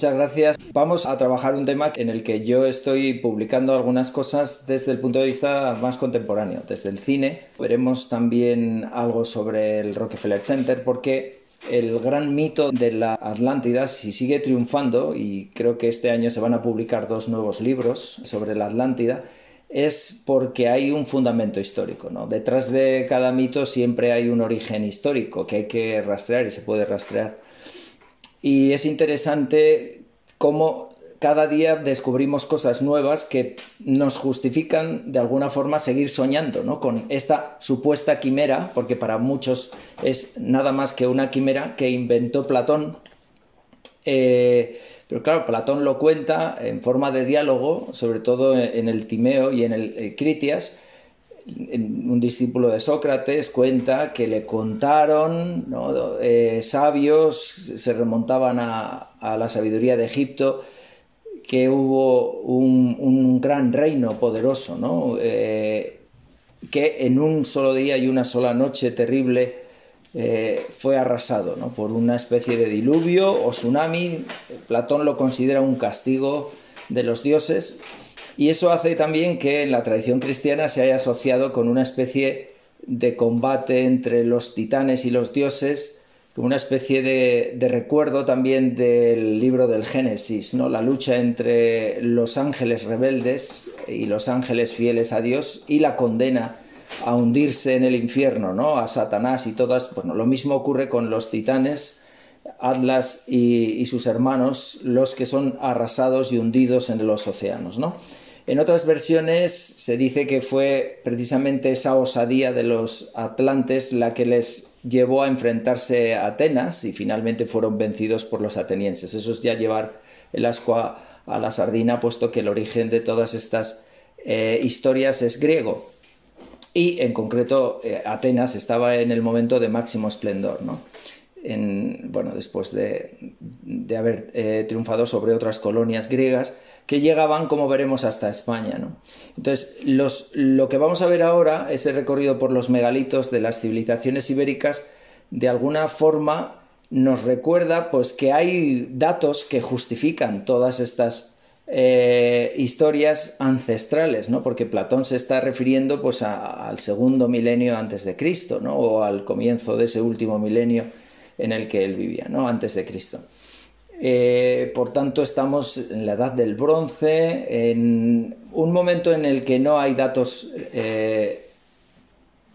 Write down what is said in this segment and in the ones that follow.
muchas gracias. Vamos a trabajar un tema en el que yo estoy publicando algunas cosas desde el punto de vista más contemporáneo, desde el cine. Veremos también algo sobre el Rockefeller Center porque el gran mito de la Atlántida, si sigue triunfando, y creo que este año se van a publicar dos nuevos libros sobre la Atlántida, es porque hay un fundamento histórico. ¿no? Detrás de cada mito siempre hay un origen histórico que hay que rastrear y se puede rastrear. Y es interesante cómo cada día descubrimos cosas nuevas que nos justifican de alguna forma seguir soñando ¿no? con esta supuesta quimera, porque para muchos es nada más que una quimera que inventó Platón. Eh, pero claro, Platón lo cuenta en forma de diálogo, sobre todo en el Timeo y en el eh, Critias. Un discípulo de Sócrates cuenta que le contaron eh, sabios, se remontaban a, la sabiduría de Egipto, que hubo un, gran reino poderoso. Eh, que en un solo día y una sola noche terrible eh, fue arrasado ¿no? por una especie de diluvio o tsunami. Platón lo considera un castigo de los dioses y eso hace también que en la tradición cristiana se haya asociado con una especie de combate entre los titanes y los dioses, como una especie de, recuerdo también del libro del Génesis, ¿no? la lucha entre los ángeles rebeldes y los ángeles fieles a Dios y la condena a hundirse en el infierno, ¿no? A Satanás y todas. Bueno, lo mismo ocurre con los titanes, Atlas y, sus hermanos, los que son arrasados y hundidos en los océanos, ¿no? En otras versiones se dice que fue precisamente esa osadía de los atlantes la que les llevó a enfrentarse a Atenas y finalmente fueron vencidos por los atenienses. Eso es ya llevar el asco a, la sardina, puesto que el origen de todas estas eh, historias es griego y en concreto eh, Atenas estaba en el momento de máximo esplendor, ¿no? bueno, después de, haber eh, triunfado sobre otras colonias griegas que llegaban, como veremos, hasta España. ¿no? Entonces, lo que vamos a ver ahora, ese recorrido por los megalitos de las civilizaciones ibéricas, de alguna forma nos recuerda pues, que hay datos que justifican todas estas eh, historias ancestrales, ¿no? Porque Platón se está refiriendo pues al segundo milenio antes de Cristo, ¿no? O al comienzo de ese último milenio en el que él vivía, ¿no? Antes de Cristo. Eh, por tanto, estamos en la edad del bronce, en un momento en el que no hay datos eh,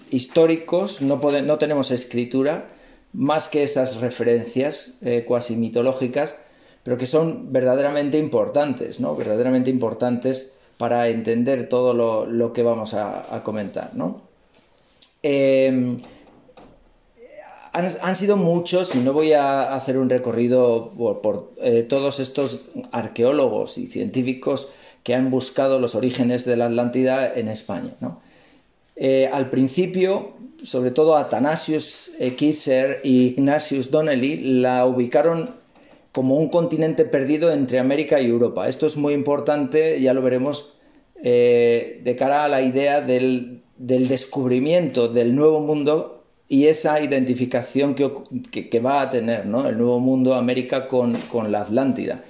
históricos, no, tenemos escritura, más que esas referencias cuasi mitológicas, pero que son verdaderamente importantes, ¿no? Verdaderamente importantes para entender todo lo, que vamos a, comentar, ¿no? Han, sido muchos, y no voy a hacer un recorrido por, eh, todos estos arqueólogos y científicos que han buscado los orígenes de la Atlántida en España. Eh, al principio, sobre todo Athanasius Kisser y Ignatius Donnelly la ubicaron como un continente perdido entre América y Europa. Esto es muy importante, ya lo veremos, eh, de cara a la idea del, descubrimiento del nuevo mundo y esa identificación que, va a tener el nuevo mundo América con, la Atlántida.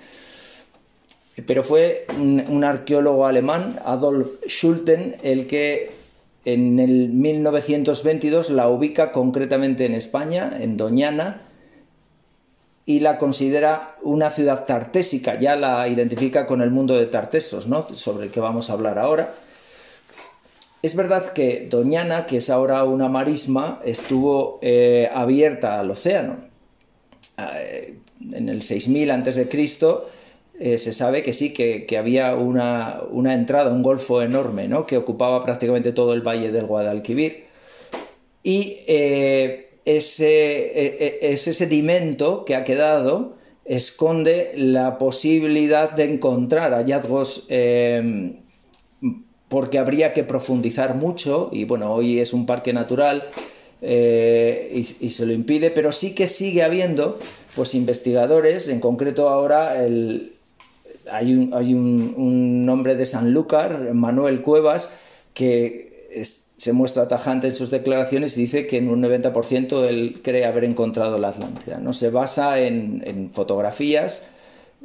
Pero fue un, arqueólogo alemán, Adolf Schulten, el que en el 1922 la ubica concretamente en España, en Doñana, y la considera una ciudad tartésica, ya la identifica con el mundo de Tartesos, ¿no? sobre el que vamos a hablar ahora. Es verdad que Doñana, que es ahora una marisma, estuvo eh, abierta al océano. Eh, en el 6000 a.C. Eh, se sabe que sí, que, había una, entrada, un golfo enorme, ¿no? que ocupaba prácticamente todo el valle del Guadalquivir. Y ese, e, e, ese sedimento que ha quedado esconde la posibilidad de encontrar hallazgos porque habría que profundizar mucho y bueno, hoy es un parque natural eh, y, se lo impide, pero sí que sigue habiendo pues investigadores, en concreto ahora hay, un, hay un, nombre de Sanlúcar, Manuel Cuevas, que se muestra tajante en sus declaraciones y dice que en un 90% él cree haber encontrado la Atlántida. ¿no? Se basa en, fotografías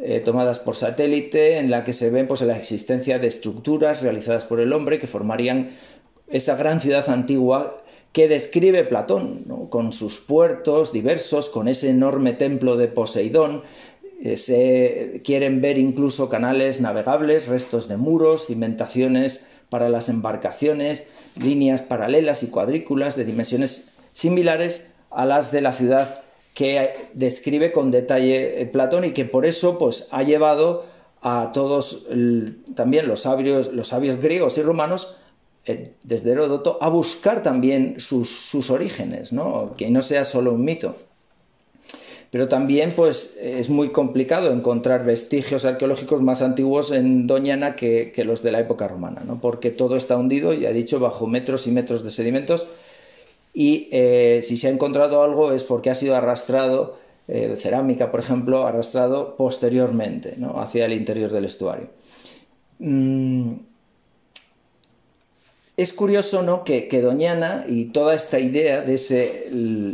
eh, tomadas por satélite en la que se ven pues, la existencia de estructuras realizadas por el hombre que formarían esa gran ciudad antigua que describe Platón, con sus puertos diversos, con ese enorme templo de Poseidón. Eh, se quieren ver incluso canales navegables, restos de muros, cimentaciones para las embarcaciones, líneas paralelas y cuadrículas de dimensiones similares a las de la ciudad que describe con detalle eh, Platón y que por eso pues, ha llevado a todos también los sabios, los sabios griegos y romanos eh, desde Heródoto a buscar también sus, orígenes, ¿no? que no sea solo un mito. Pero también pues, es muy complicado encontrar vestigios arqueológicos más antiguos en Doñana que, los de la época romana, ¿no? porque todo está hundido, ya he dicho, bajo metros y metros de sedimentos y eh, si se ha encontrado algo es porque ha sido arrastrado, eh, cerámica por ejemplo, arrastrado posteriormente hacia el interior del estuario. Mm, es curioso ¿no? que, Doñana y toda esta idea de ese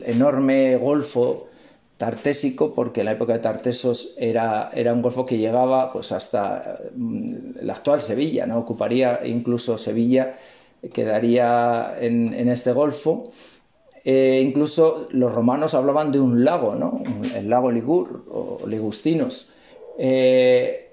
enorme golfo tartésico, porque en la época de Tartesos era, un golfo que llegaba pues, hasta mm, la actual Sevilla, ocuparía incluso Sevilla quedaría en, este golfo. Eh, incluso los romanos hablaban de un lago, ¿no? el lago Ligur o Ligustinos. Eh,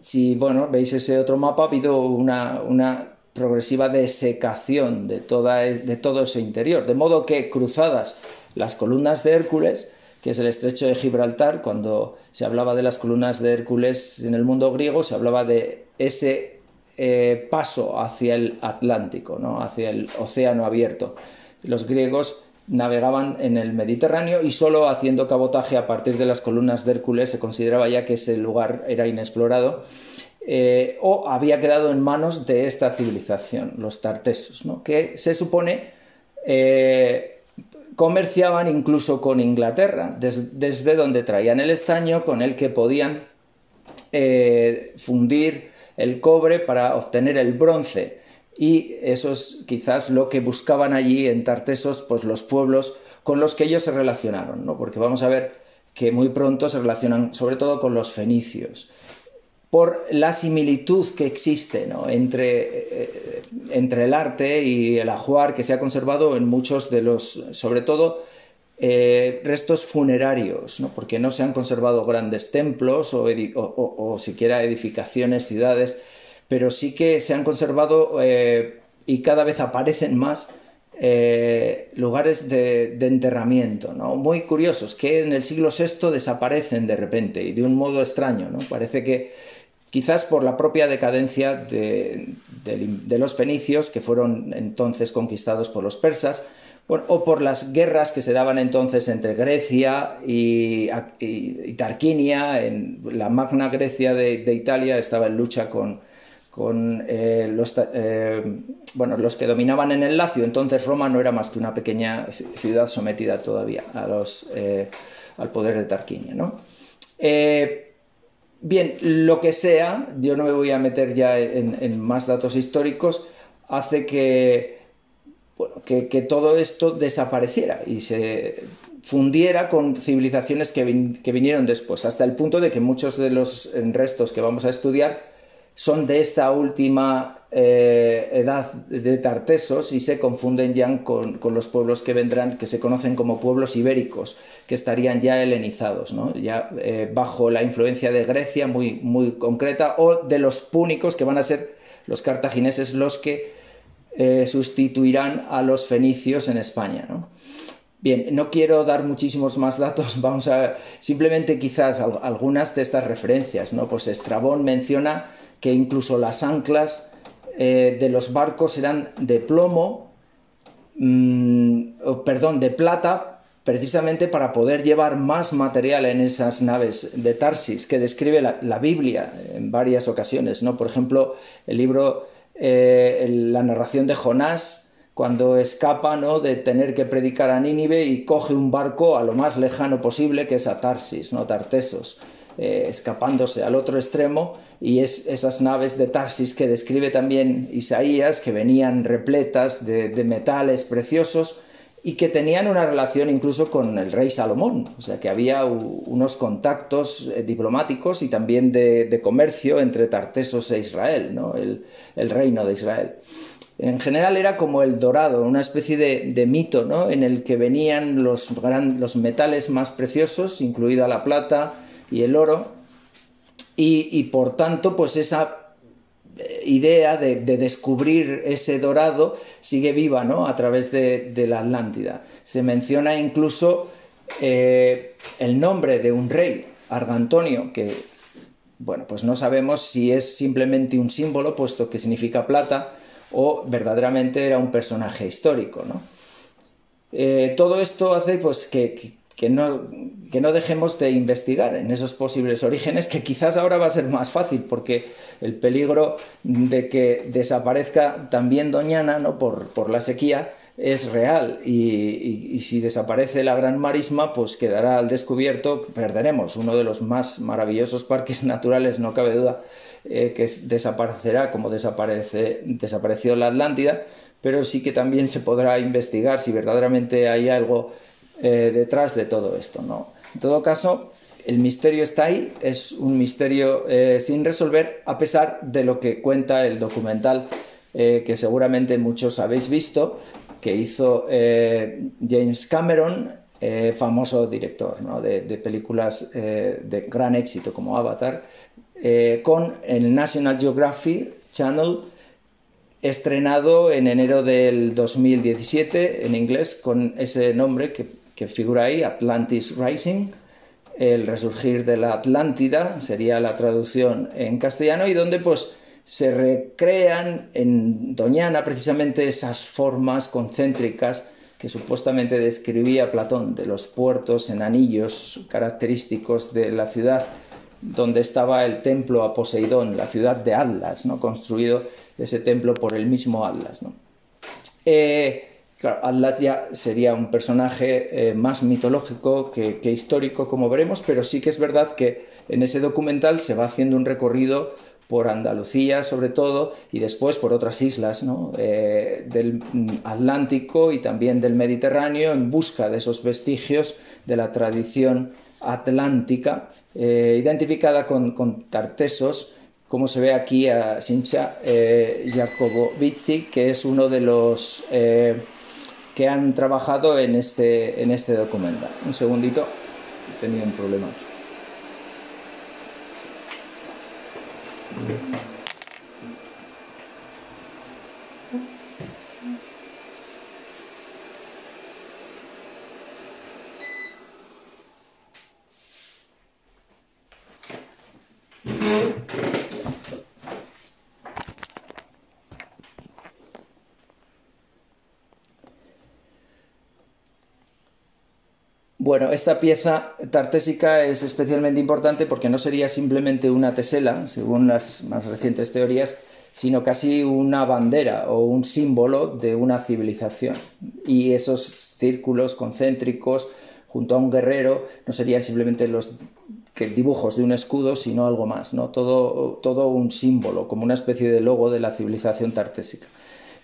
si bueno, veis ese otro mapa, ha habido una, progresiva desecación de, toda, de todo ese interior, de modo que cruzadas las columnas de Hércules, que es el estrecho de Gibraltar, cuando se hablaba de las columnas de Hércules en el mundo griego, se hablaba de ese eh, paso hacia el Atlántico, ¿no? hacia el océano abierto. Los griegos navegaban en el Mediterráneo y solo haciendo cabotaje a partir de las columnas de Hércules se consideraba ya que ese lugar era inexplorado eh, o había quedado en manos de esta civilización, los tartesos, que se supone eh, comerciaban incluso con Inglaterra, desde donde traían el estaño con el que podían fundir el cobre para obtener el bronce. Y eso es quizás lo que buscaban allí en Tartesos, pues los pueblos con los que ellos se relacionaron, ¿no? Porque vamos a ver que muy pronto se relacionan sobre todo con los fenicios por la similitud que existe entre, eh, entre, el arte y el ajuar que se ha conservado en muchos de los, sobre todo eh, restos funerarios, porque no se han conservado grandes templos o, siquiera edificaciones, ciudades, pero sí que se han conservado eh, y cada vez aparecen más eh, lugares de, enterramiento, muy curiosos, que en el siglo VI desaparecen de repente y de un modo extraño. ¿no? Parece que quizás por la propia decadencia de los fenicios, que fueron entonces conquistados por los persas, o por las guerras que se daban entonces entre Grecia y, Tarquinia, en la Magna Grecia de, Italia estaba en lucha con, eh, los, eh, bueno, los que dominaban en el Lacio, entonces Roma no era más que una pequeña ciudad sometida todavía a los, eh, al poder de Tarquinia. bien, lo que sea, yo no me voy a meter ya en más datos históricos, hace que que, todo esto desapareciera y se fundiera con civilizaciones que, vinieron después, hasta el punto de que muchos de los restos que vamos a estudiar son de esta última eh, edad de Tartesos y se confunden ya con, los pueblos que vendrán, que se conocen como pueblos ibéricos, que estarían ya helenizados, ya eh, bajo la influencia de Grecia muy, muy concreta, o de los púnicos, que van a ser los cartagineses los que eh, sustituirán a los fenicios en España. Bien, no quiero dar muchísimos más datos, vamos a simplemente quizás algunas de estas referencias. ¿no? Pues Estrabón menciona que incluso las anclas eh, de los barcos eran de plomo, mm, perdón, de plata, precisamente para poder llevar más material en esas naves de Tarsis, que describe la, la Biblia en varias ocasiones. ¿no? Por ejemplo, el libro eh, la narración de Jonás cuando escapa ¿no? de tener que predicar a Nínive y coge un barco a lo más lejano posible, que es a Tarsis, ¿no? Tartesos, eh, escapándose al otro extremo, y es esas naves de Tarsis que describe también Isaías, que venían repletas de, metales preciosos, y que tenían una relación incluso con el rey Salomón, o sea que había unos contactos eh, diplomáticos y también de, comercio entre Tartesos e Israel, ¿no? el, reino de Israel. En general era como el dorado, una especie de, mito ¿no? en el que venían los, los metales más preciosos, incluida la plata y el oro, y, y por tanto pues esa idea de, descubrir ese dorado sigue viva ¿no? a través de, la Atlántida. Se menciona incluso eh, el nombre de un rey, Argantonio, que bueno, pues no sabemos si es simplemente un símbolo, puesto que significa plata, o verdaderamente era un personaje histórico. ¿no? Eh, todo esto hace pues, que, que no, que no dejemos de investigar en esos posibles orígenes, que quizás ahora va a ser más fácil, porque el peligro de que desaparezca también Doñana ¿no? por, por la sequía es real. Y, si desaparece la gran marisma, pues quedará al descubierto, perderemos uno de los más maravillosos parques naturales, no cabe duda, eh, que desaparecerá como desaparece, desapareció la Atlántida, pero sí que también se podrá investigar si verdaderamente hay algo eh, detrás de todo esto. ¿no? En todo caso, el misterio está ahí, es un misterio eh, sin resolver, a pesar de lo que cuenta el documental eh, que seguramente muchos habéis visto, que hizo James Cameron, famoso director de, de, películas de gran éxito como Avatar, con el National Geographic Channel estrenado en enero del 2017 en inglés con ese nombre que que figura ahí, Atlantis Rising, el resurgir de la Atlántida, sería la traducción en castellano, y donde pues se recrean en Doñana precisamente esas formas concéntricas que supuestamente describía Platón de los puertos en anillos característicos de la ciudad donde estaba el templo a Poseidón, la ciudad de Atlas, ¿no? construido ese templo por el mismo Atlas. ¿no? Eh, Claro, Atlas ya sería un personaje eh, más mitológico que, histórico, como veremos, pero sí que es verdad que en ese documental se va haciendo un recorrido por Andalucía sobre todo y después por otras islas eh, del Atlántico y también del Mediterráneo en busca de esos vestigios de la tradición atlántica eh, identificada con, con, tartesos como se ve aquí a Sincha Jacobovici que es uno de los que han trabajado en este, en este documental. Un segundito, tenido un problema. Bueno, esta pieza tartésica es especialmente importante porque no sería simplemente una tesela, según las más recientes teorías, sino casi una bandera o un símbolo de una civilización. Y esos círculos concéntricos junto a un guerrero no serían simplemente los dibujos de un escudo, sino algo más, ¿no? todo, todo un símbolo, como una especie de logo de la civilización tartésica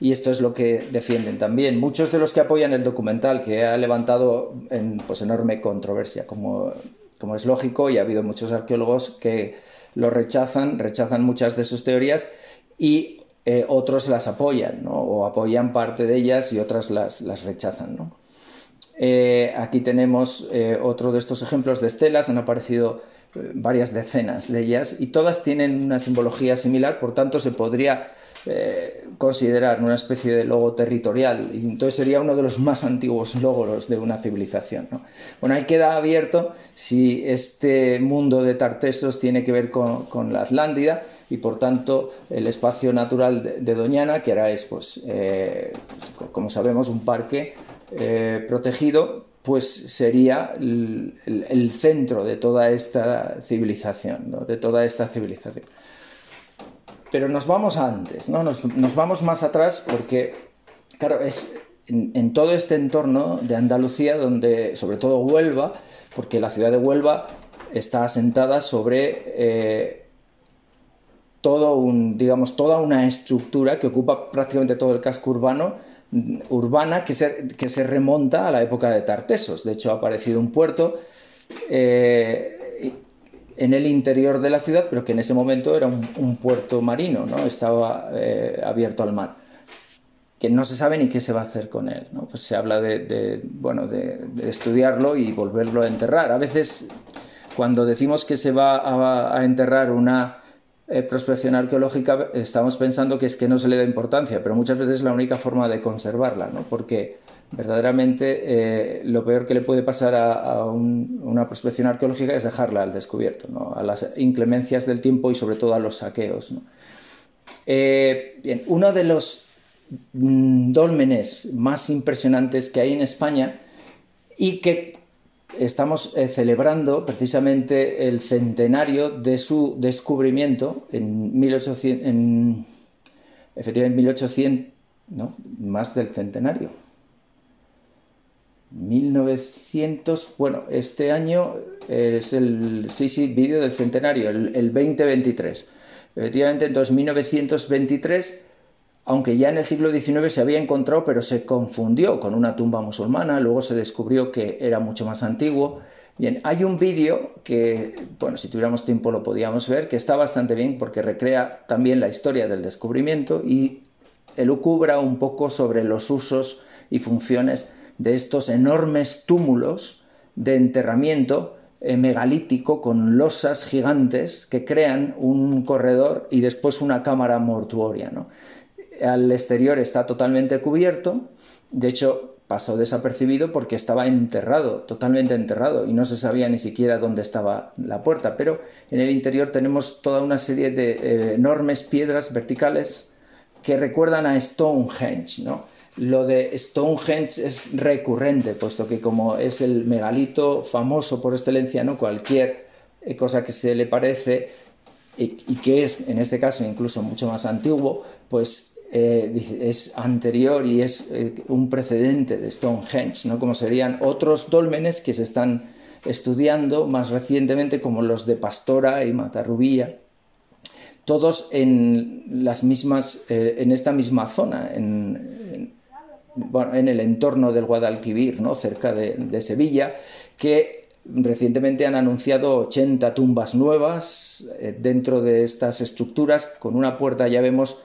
y esto es lo que defienden también. Muchos de los que apoyan el documental, que ha levantado en, pues, enorme controversia, como, como es lógico, y ha habido muchos arqueólogos que lo rechazan, rechazan muchas de sus teorías y eh, otros las apoyan, ¿no? o apoyan parte de ellas y otras las, las rechazan. ¿no? Eh, aquí tenemos eh, otro de estos ejemplos de estelas, han aparecido varias decenas de ellas y todas tienen una simbología similar, por tanto se podría eh, considerar una especie de logo territorial y entonces sería uno de los más antiguos logros de una civilización. Bueno, ahí queda abierto si este mundo de Tartesos tiene que ver con, la Atlántida y por tanto el espacio natural de, Doñana, que ahora es, pues, eh, como sabemos, un parque eh, protegido, pues sería el, centro de toda esta civilización, de toda esta civilización. Pero nos vamos antes, ¿no? Nos, vamos más atrás porque, claro, es en, todo este entorno de Andalucía, donde, sobre todo Huelva, porque la ciudad de Huelva está asentada sobre eh, todo un, digamos, toda una estructura que ocupa prácticamente todo el casco urbano urbana que se, que se remonta a la época de Tartesos. De hecho, ha aparecido un puerto eh, en el interior de la ciudad, pero que en ese momento era un, puerto marino, ¿no? estaba eh, abierto al mar que no se sabe ni qué se va a hacer con él. ¿no? Pues se habla de, bueno, de, estudiarlo y volverlo a enterrar. A veces, cuando decimos que se va a enterrar una eh, prospección arqueológica estamos pensando que es que no se le da importancia, pero muchas veces es la única forma de conservarla, ¿no? porque verdaderamente eh, lo peor que le puede pasar a, una prospección arqueológica es dejarla al descubierto, ¿no? a las inclemencias del tiempo y sobre todo a los saqueos. Eh, bien, uno de los mm, dólmenes más impresionantes que hay en España y que estamos eh, celebrando precisamente el centenario de su descubrimiento en 1800, en, efectivamente 1800, no, más del centenario. 1900, bueno, este año es el, sí, sí, vídeo del centenario, el, el 2023. Efectivamente, entonces 1923 aunque ya en el siglo XIX se había encontrado, pero se confundió con una tumba musulmana, luego se descubrió que era mucho más antiguo. Bien, hay un vídeo que, bueno, si tuviéramos tiempo lo podíamos ver, que está bastante bien porque recrea también la historia del descubrimiento y elucubra un poco sobre los usos y funciones de estos enormes túmulos de enterramiento eh, megalítico con losas gigantes que crean un corredor y después una cámara mortuoria. ¿no? al exterior está totalmente cubierto, de hecho pasó desapercibido porque estaba enterrado, totalmente enterrado, y no se sabía ni siquiera dónde estaba la puerta, pero en el interior tenemos toda una serie de eh, enormes piedras verticales que recuerdan a Stonehenge, ¿no? Lo de Stonehenge es recurrente, puesto que como es el megalito famoso por excelencia, ¿no? Cualquier eh, cosa que se le parece y, que es, en este caso, incluso mucho más antiguo, pues eh, es anterior y es eh, un precedente de Stonehenge, ¿no? como serían otros dólmenes que se están estudiando más recientemente, como los de Pastora y Matarrubía, todos en, las mismas, en esta misma zona, en, el entorno del Guadalquivir, ¿no? cerca de, Sevilla, que recientemente han anunciado 80 tumbas nuevas dentro de estas estructuras, con una puerta ya vemos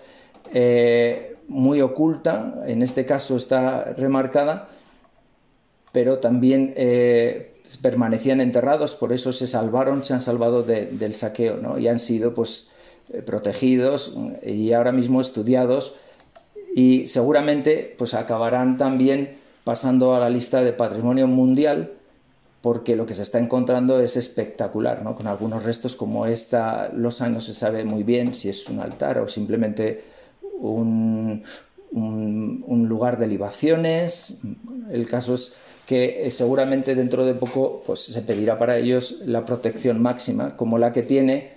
eh, muy oculta, en este caso está remarcada, pero también eh, permanecían enterrados, por eso se salvaron, se han salvado del saqueo ¿no? y han sido pues, eh, protegidos y ahora mismo estudiados y seguramente pues, acabarán también pasando a la lista de patrimonio mundial porque lo que se está encontrando es espectacular, ¿no? con algunos restos como esta losa no se sabe muy bien si es un altar o simplemente un, lugar de libaciones. El caso es que eh, seguramente dentro de poco pues, se pedirá para ellos la protección máxima, como la que tiene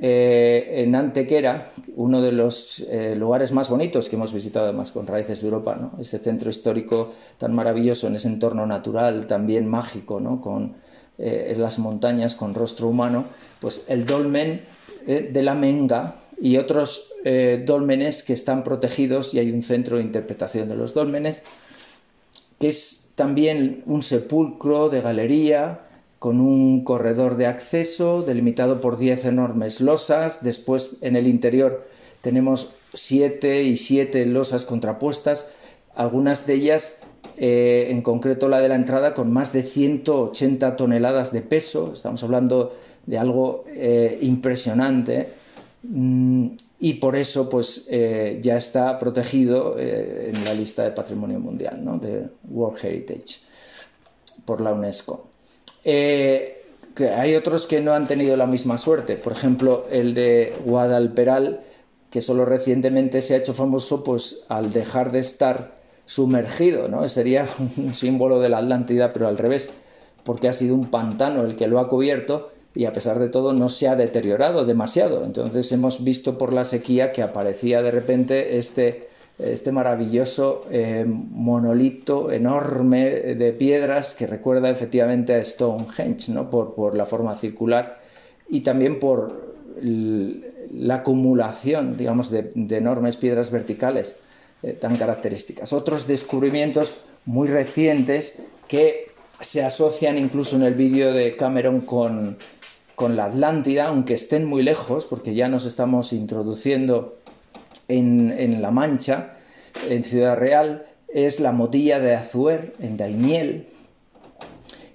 eh, en Antequera, uno de los eh, lugares más bonitos que hemos visitado además con Raíces de Europa, ¿no? ese centro histórico tan maravilloso en ese entorno natural, también mágico, ¿no? con en las montañas, con rostro humano, pues el dolmen de la Menga, y otros eh, dólmenes que están protegidos y hay un centro de interpretación de los dólmenes, que es también un sepulcro de galería con un corredor de acceso delimitado por 10 enormes losas. Después en el interior tenemos 7 y 7 losas contrapuestas, algunas de ellas, eh, en concreto la de la entrada, con más de 180 toneladas de peso. Estamos hablando de algo eh, impresionante Mm, y por eso pues eh, ya está protegido en la lista de patrimonio mundial ¿no? de World Heritage por la UNESCO. Eh, hay otros que no han tenido la misma suerte, por ejemplo el de Guadalperal, que solo recientemente se ha hecho famoso pues al dejar de estar sumergido, ¿no? sería un símbolo de la Atlántida, pero al revés, porque ha sido un pantano el que lo ha cubierto y a pesar de todo no se ha deteriorado demasiado. Entonces hemos visto por la sequía que aparecía de repente este, este maravilloso eh, monolito enorme de piedras que recuerda efectivamente a Stonehenge, ¿no? por, por la forma circular y también por la acumulación, digamos, de, enormes piedras verticales eh, tan características. Otros descubrimientos muy recientes que se asocian incluso en el vídeo de Cameron con, la Atlántida, aunque estén muy lejos, porque ya nos estamos introduciendo en, La Mancha, en Ciudad Real, es la motilla de Azuer, en Daimiel,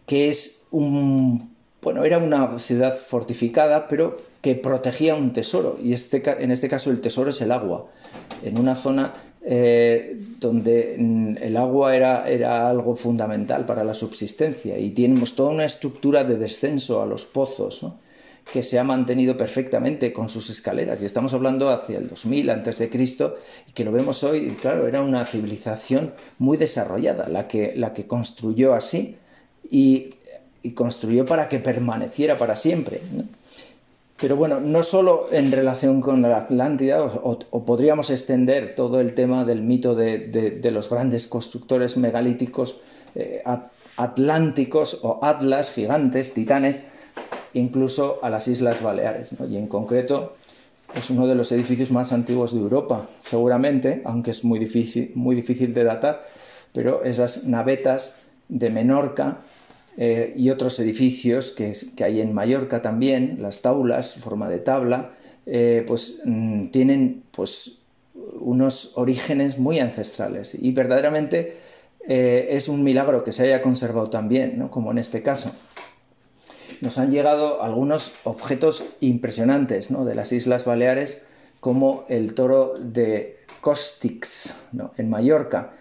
que es un... Bueno, era una ciudad fortificada, pero que protegía un tesoro, y este, en este caso el tesoro es el agua, en una zona eh, donde mm, el agua era, era, algo fundamental para la subsistencia y tenemos toda una estructura de descenso a los pozos que se ha mantenido perfectamente con sus escaleras. Y estamos hablando hacia el 2000 antes de Cristo y que lo vemos hoy y claro era una civilización muy desarrollada la que, la que construyó así y, construyó para que permaneciera para siempre pero bueno, no solo en relación con la Atlántida, o, podríamos extender todo el tema del mito de, los grandes constructores megalíticos eh, atlánticos o atlas, gigantes, titanes, incluso a las Islas Baleares. Y en concreto es uno de los edificios más antiguos de Europa, seguramente, aunque es muy difícil, muy difícil de datar, pero esas navetas de Menorca eh, y otros edificios que, hay en Mallorca también, las taulas, forma de tabla, eh, pues mm, tienen pues unos orígenes muy ancestrales y verdaderamente eh, es un milagro que se haya conservado también, como en este caso. Nos han llegado algunos objetos impresionantes de las Islas Baleares, como el toro de Costix, en Mallorca,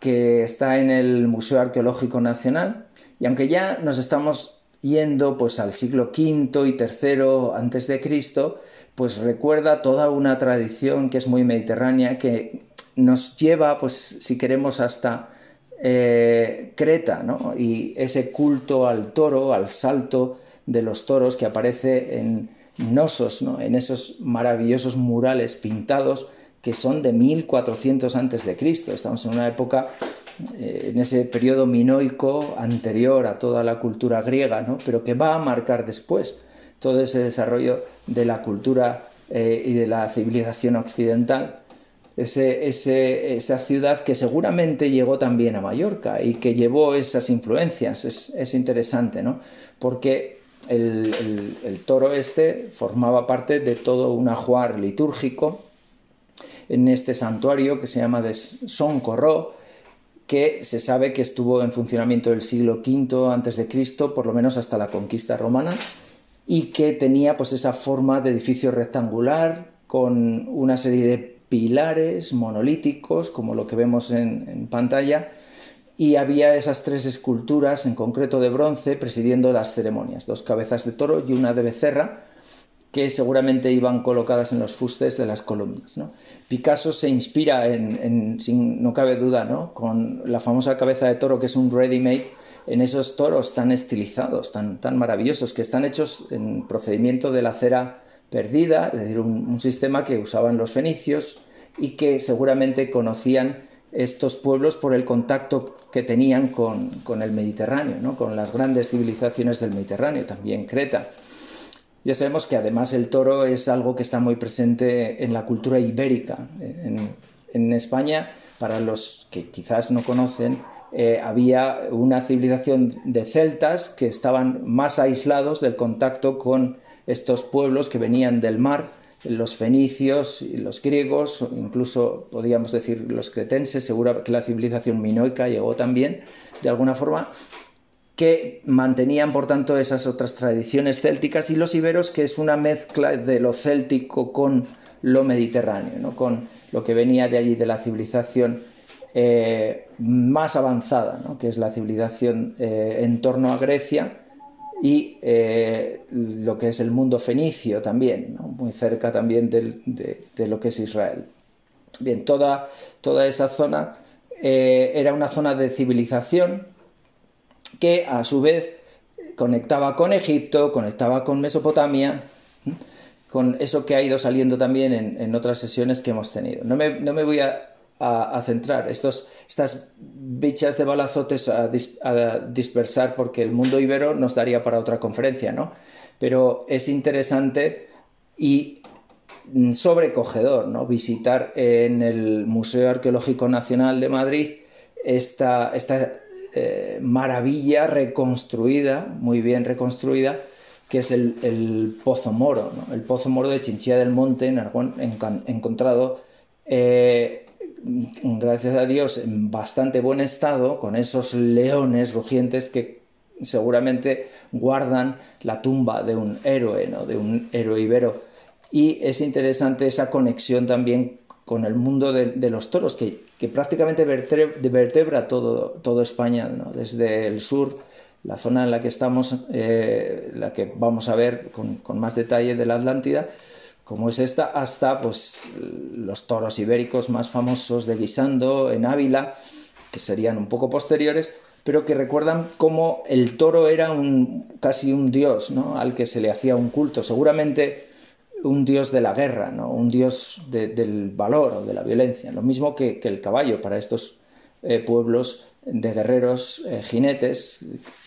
que está en el Museo Arqueológico Nacional. Y aunque ya nos estamos yendo pues al siglo V y III antes de Cristo, pues recuerda toda una tradición que es muy mediterránea que nos lleva, pues si queremos, hasta eh, Creta, ¿no? Y ese culto al toro, al salto de los toros que aparece en Nosos, ¿no? En esos maravillosos murales pintados que son de 1400 antes de Cristo. Estamos en una época eh, en ese periodo minoico anterior a toda la cultura griega, ¿no? pero que va a marcar después todo ese desarrollo de la cultura eh, y de la civilización occidental. Esa ciudad que seguramente llegó también a Mallorca y que llevó esas influencias. Es, interesante, ¿no? Porque el, toro este formaba parte de todo un ajuar litúrgico en este santuario que se llama de Son Corró, que se sabe que estuvo en funcionamiento del siglo V antes de Cristo, por lo menos hasta la conquista romana, y que tenía pues esa forma de edificio rectangular con una serie de pilares monolíticos, como lo que vemos en, pantalla, y había esas tres esculturas, en concreto de bronce, presidiendo las ceremonias, dos cabezas de toro y una de becerra, que seguramente iban colocadas en los fustes de las columnas. Picasso se inspira, en, sin, no cabe duda, ¿no? con la famosa cabeza de toro, que es un ready-made, en esos toros tan estilizados, tan, tan maravillosos, que están hechos en procedimiento de la cera perdida, es decir, un, sistema que usaban los fenicios y que seguramente conocían estos pueblos por el contacto que tenían con, con el Mediterráneo, ¿no? con las grandes civilizaciones del Mediterráneo, también Creta. Ya sabemos que además el toro es algo que está muy presente en la cultura ibérica. En, España, para los que quizás no conocen, eh, había una civilización de celtas que estaban más aislados del contacto con estos pueblos que venían del mar, los fenicios los griegos, incluso podríamos decir los cretenses, seguro que la civilización minoica llegó también de alguna forma, que mantenían por tanto esas otras tradiciones célticas y los iberos que es una mezcla de lo céltico con lo mediterráneo, con lo que venía de allí de la civilización eh, más avanzada, que es la civilización eh, en torno a Grecia y eh, lo que es el mundo fenicio también, muy cerca también de, lo que es Israel. Bien, toda, toda esa zona era una zona de civilización que a su vez conectaba con Egipto, conectaba con Mesopotamia, con eso que ha ido saliendo también en, otras sesiones que hemos tenido. No me, voy a, centrar estos, estas bichas de balazotes a, dispersar porque el mundo ibero nos daría para otra conferencia, ¿no? Pero es interesante y mm, sobrecogedor, ¿no? Visitar en el Museo Arqueológico Nacional de Madrid esta, esta eh, maravilla reconstruida, muy bien reconstruida, que es el, Pozo Moro, el Pozo Moro de Chinchilla del Monte, en Aragón, encontrado, eh, gracias a Dios, en bastante buen estado, con esos leones rugientes que seguramente guardan la tumba de un héroe, ¿no? de un héroe ibero. Y es interesante esa conexión también con el mundo de, los toros, que, prácticamente vertebra todo, todo España, desde el sur la zona en la que estamos, eh, la que vamos a ver con, más detalle de la Atlántida, como es esta, hasta pues, los toros ibéricos más famosos de Guisando, en Ávila, que serían un poco posteriores, pero que recuerdan cómo el toro era un, casi un dios ¿no? al que se le hacía un culto, seguramente un dios de la guerra, ¿no? un dios del valor o de la violencia, lo mismo que, el caballo para estos eh, pueblos de guerreros eh, jinetes,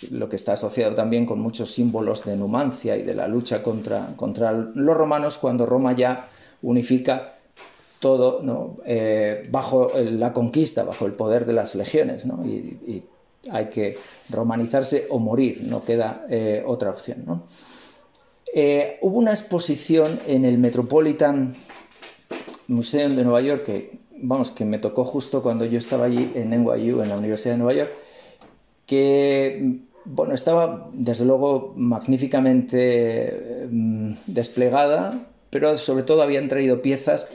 lo que está asociado también con muchos símbolos de numancia y de la lucha contra, contra los romanos cuando Roma ya unifica todo ¿no? Eh, bajo la conquista, bajo el poder de las legiones. ¿no? Y, hay que romanizarse o morir, no queda eh, otra opción. ¿no? hubo una exposición en el Metropolitan Museum de Nueva York que vamos, que me tocó justo cuando yo estaba allí en NYU, en la Universidad de Nueva York, que, bueno, estaba desde luego magníficamente mm, desplegada, pero sobre todo habían traído piezas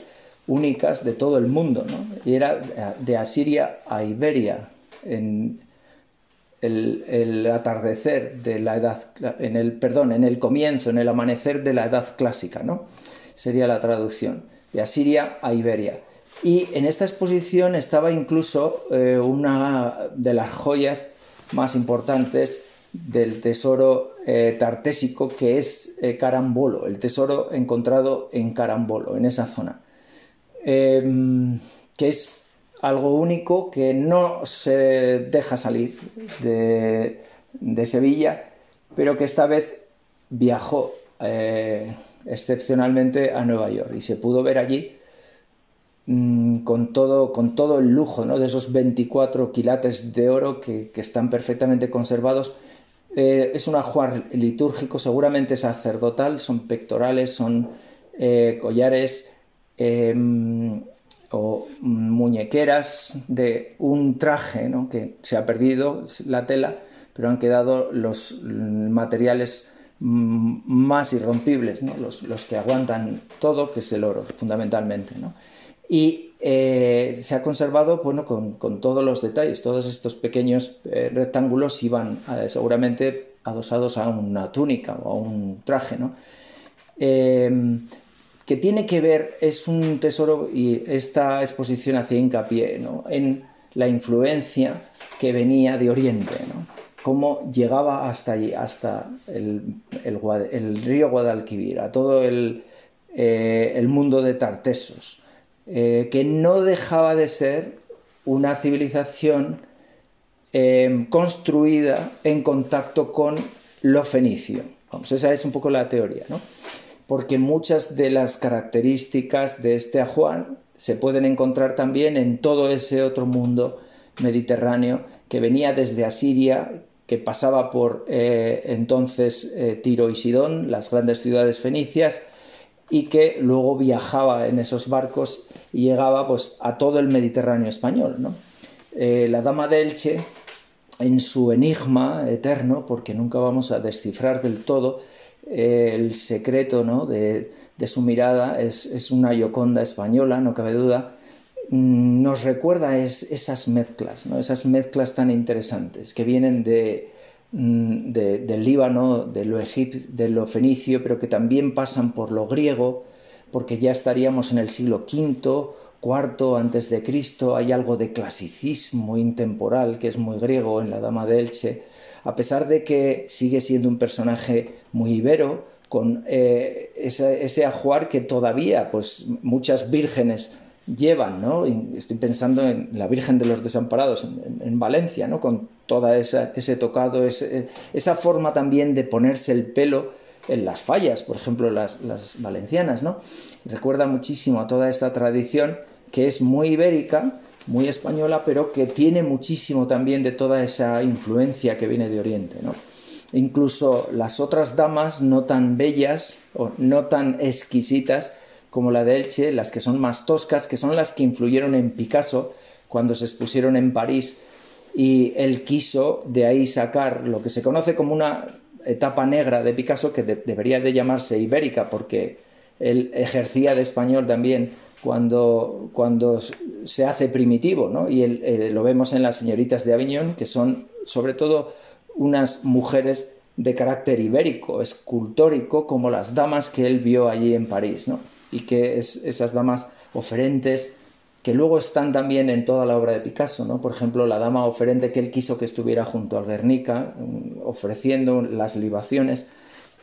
únicas de todo el mundo, ¿no? Y era de Asiria a Iberia, en el, atardecer de la edad, en el, perdón, en el comienzo, en el amanecer de la edad clásica, ¿no? Sería la traducción, de Asiria a Iberia. Y en esta exposición estaba incluso eh, una de las joyas más importantes del tesoro eh, tartésico que es eh, Carambolo, el tesoro encontrado en Carambolo, en esa zona, em, que es algo único que no se deja salir de, de Sevilla, pero que esta vez viajó excepcionalmente a Nueva York y se pudo ver allí Mm, con, todo, con todo el lujo ¿no? de esos 24 quilates de oro que, están perfectamente conservados. Eh, es un ajuar litúrgico, seguramente sacerdotal, son pectorales, son eh, collares em, o muñequeras de un traje ¿no? que se ha perdido la tela, pero han quedado los materiales mm, más irrompibles, ¿no? los, los, que aguantan todo, que es el oro, fundamentalmente. ¿no? Y eh, se ha conservado bueno, con, todos los detalles. Todos estos pequeños eh, rectángulos iban eh, seguramente adosados a una túnica o a un traje, ¿no? que tiene que ver, es un tesoro y esta exposición hacía hincapié en la influencia que venía de Oriente, ¿no? cómo llegaba hasta allí, hasta el, río Guadalquivir, a todo el, el mundo de Tartesos. Eh, que no dejaba de ser una civilización em, construida en contacto con lo fenicio. Vamos, esa es un poco la teoría, ¿no? Porque muchas de las características de este ajuar se pueden encontrar también en todo ese otro mundo mediterráneo que venía desde Asiria, que pasaba por eh, entonces eh, Tiro y Sidón, las grandes ciudades fenicias, y que luego viajaba en esos barcos y llegaba pues, a todo el Mediterráneo español. ¿no? Eh, la Dama de Elche, en su enigma eterno, porque nunca vamos a descifrar del todo eh, el secreto ¿no? de, su mirada, es, una Yoconda española, no cabe duda, mm, nos recuerda esas mezclas, ¿no? esas mezclas tan interesantes que vienen de, Mm, del Líbano, de lo de fenicio, pero que también pasan por lo griego, porque ya estaríamos en el siglo V, IV antes de Cristo, hay algo de clasicismo intemporal que es muy griego en la Dama de Elche, a pesar de que sigue siendo un personaje muy ibero, con eh, ese, ese, ajuar que todavía pues muchas vírgenes llevan, ¿no? estoy pensando en la Virgen de los Desamparados en, Valencia, ¿no? Con toda esa, ese tocado, esa forma también de ponerse el pelo en las fallas, por ejemplo, las, las valencianas, ¿no? Recuerda muchísimo a toda esta tradición que es muy ibérica, muy española, pero que tiene muchísimo también de toda esa influencia que viene de Oriente, ¿no? Incluso las otras damas no tan bellas o no tan exquisitas como la de Elche, las que son más toscas, que son las que influyeron en Picasso cuando se expusieron en París y él quiso de ahí sacar lo que se conoce como una etapa negra de Picasso que debería de llamarse ibérica porque él ejercía de español también cuando, cuando se hace primitivo, ¿no? Y eh, lo vemos en las señoritas de Aviñón, que son sobre todo unas mujeres de carácter ibérico, escultórico, como las damas que él vio allí en París, ¿no? Y que es, esas damas oferentes que luego están también en toda la obra de Picasso, ¿no? Por ejemplo, la dama oferente que él quiso que estuviera junto al Guernica, mm, ofreciendo las libaciones,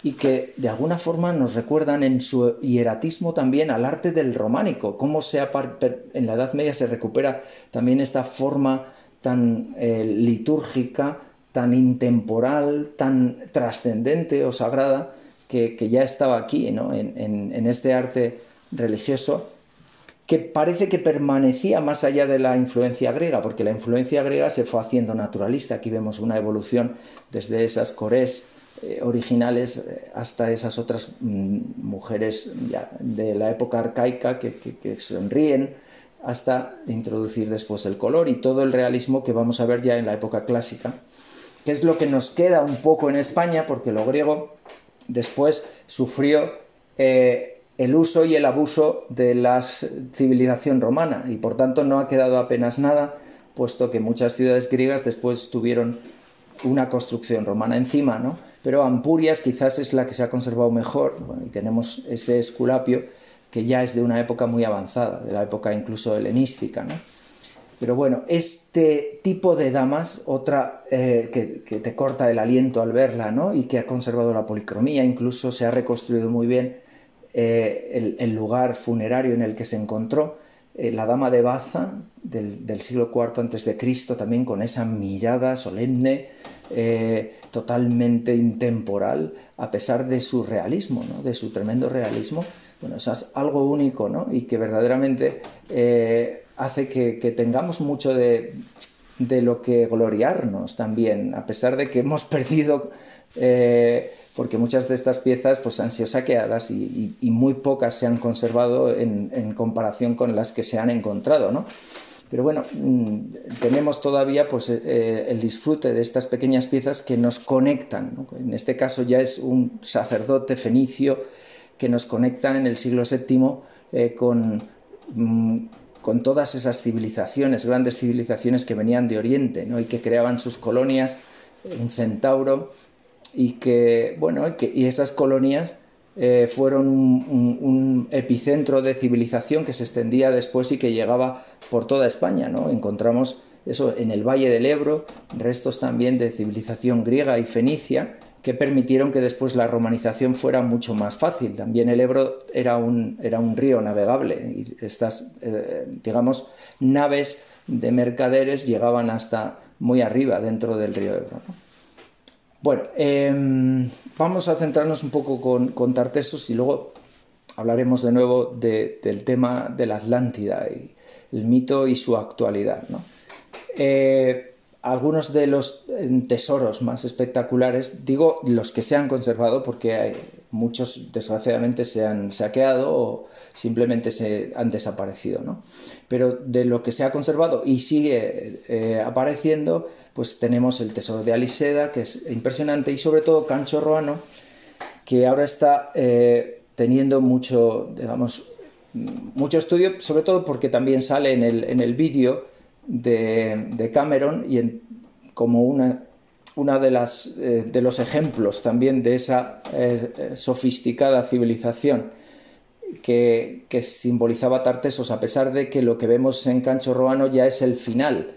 y que de alguna forma nos recuerdan en su hieratismo también al arte del románico, cómo se en la Edad Media se recupera también esta forma tan eh, litúrgica, tan intemporal, tan trascendente o sagrada, que, ya estaba aquí, en, este arte religioso, que parece que permanecía más allá de la influencia griega, porque la influencia griega se fue haciendo naturalista. Aquí vemos una evolución desde esas corés eh, originales eh, hasta esas otras mm, mujeres de la época arcaica que, que sonríen, hasta introducir después el color y todo el realismo que vamos a ver ya en la época clásica que es lo que nos queda un poco en España, porque lo griego después sufrió eh, el uso y el abuso de la civilización romana y por tanto no ha quedado apenas nada, puesto que muchas ciudades griegas después tuvieron una construcción romana encima, ¿no? Pero Ampurias quizás es la que se ha conservado mejor, y tenemos ese esculapio que ya es de una época muy avanzada, de la época incluso helenística, ¿no? Pero bueno, este tipo de damas, otra eh, que, te corta el aliento al verla, ¿no? Y que ha conservado la policromía, incluso se ha reconstruido muy bien eh, el, lugar funerario en el que se encontró. Eh, la dama de Baza del, siglo IV antes de Cristo, también con esa mirada solemne, totalmente intemporal, a pesar de su realismo, ¿no? de su tremendo realismo. Bueno, eso es algo único, ¿no? Y que verdaderamente hace que, tengamos mucho de, lo que gloriarnos también, a pesar de que hemos perdido, eh, porque muchas de estas piezas pues, han sido saqueadas y, muy pocas se han conservado en, comparación con las que se han encontrado, ¿no? Pero bueno, mm, tenemos todavía pues, eh, el disfrute de estas pequeñas piezas que nos conectan. En este caso ya es un sacerdote fenicio que nos conecta en el siglo VII eh, con, mm, con todas esas civilizaciones, grandes civilizaciones que venían de Oriente ¿no? y que creaban sus colonias, un centauro, y que, bueno, y, que, y esas colonias eh, fueron un, epicentro de civilización que se extendía después y que llegaba por toda España. ¿no? Encontramos eso en el Valle del Ebro, restos también de civilización griega y fenicia, que permitieron que después la romanización fuera mucho más fácil. También el Ebro era un, era un río navegable y estas, eh, digamos, naves de mercaderes llegaban hasta muy arriba dentro del río Ebro. Bueno, em, vamos a centrarnos un poco con, con, Tartesos y luego hablaremos de nuevo del tema de la Atlántida y el mito y su actualidad. ¿no? Eh, algunos de los eh, tesoros más espectaculares, digo los que se han conservado porque muchos desgraciadamente se han saqueado o simplemente se han desaparecido, ¿no? Pero de lo que se ha conservado y sigue eh, apareciendo, pues tenemos el tesoro de Aliseda, que es impresionante, y sobre todo Cancho Roano, que ahora está eh, teniendo mucho, digamos, mucho estudio, sobre todo porque también sale en el, en el vídeo de, Cameron y como una, una de, las, eh, de los ejemplos también de esa eh, sofisticada civilización que, simbolizaba Tartesos, a pesar de que lo que vemos en Cancho Roano ya es el final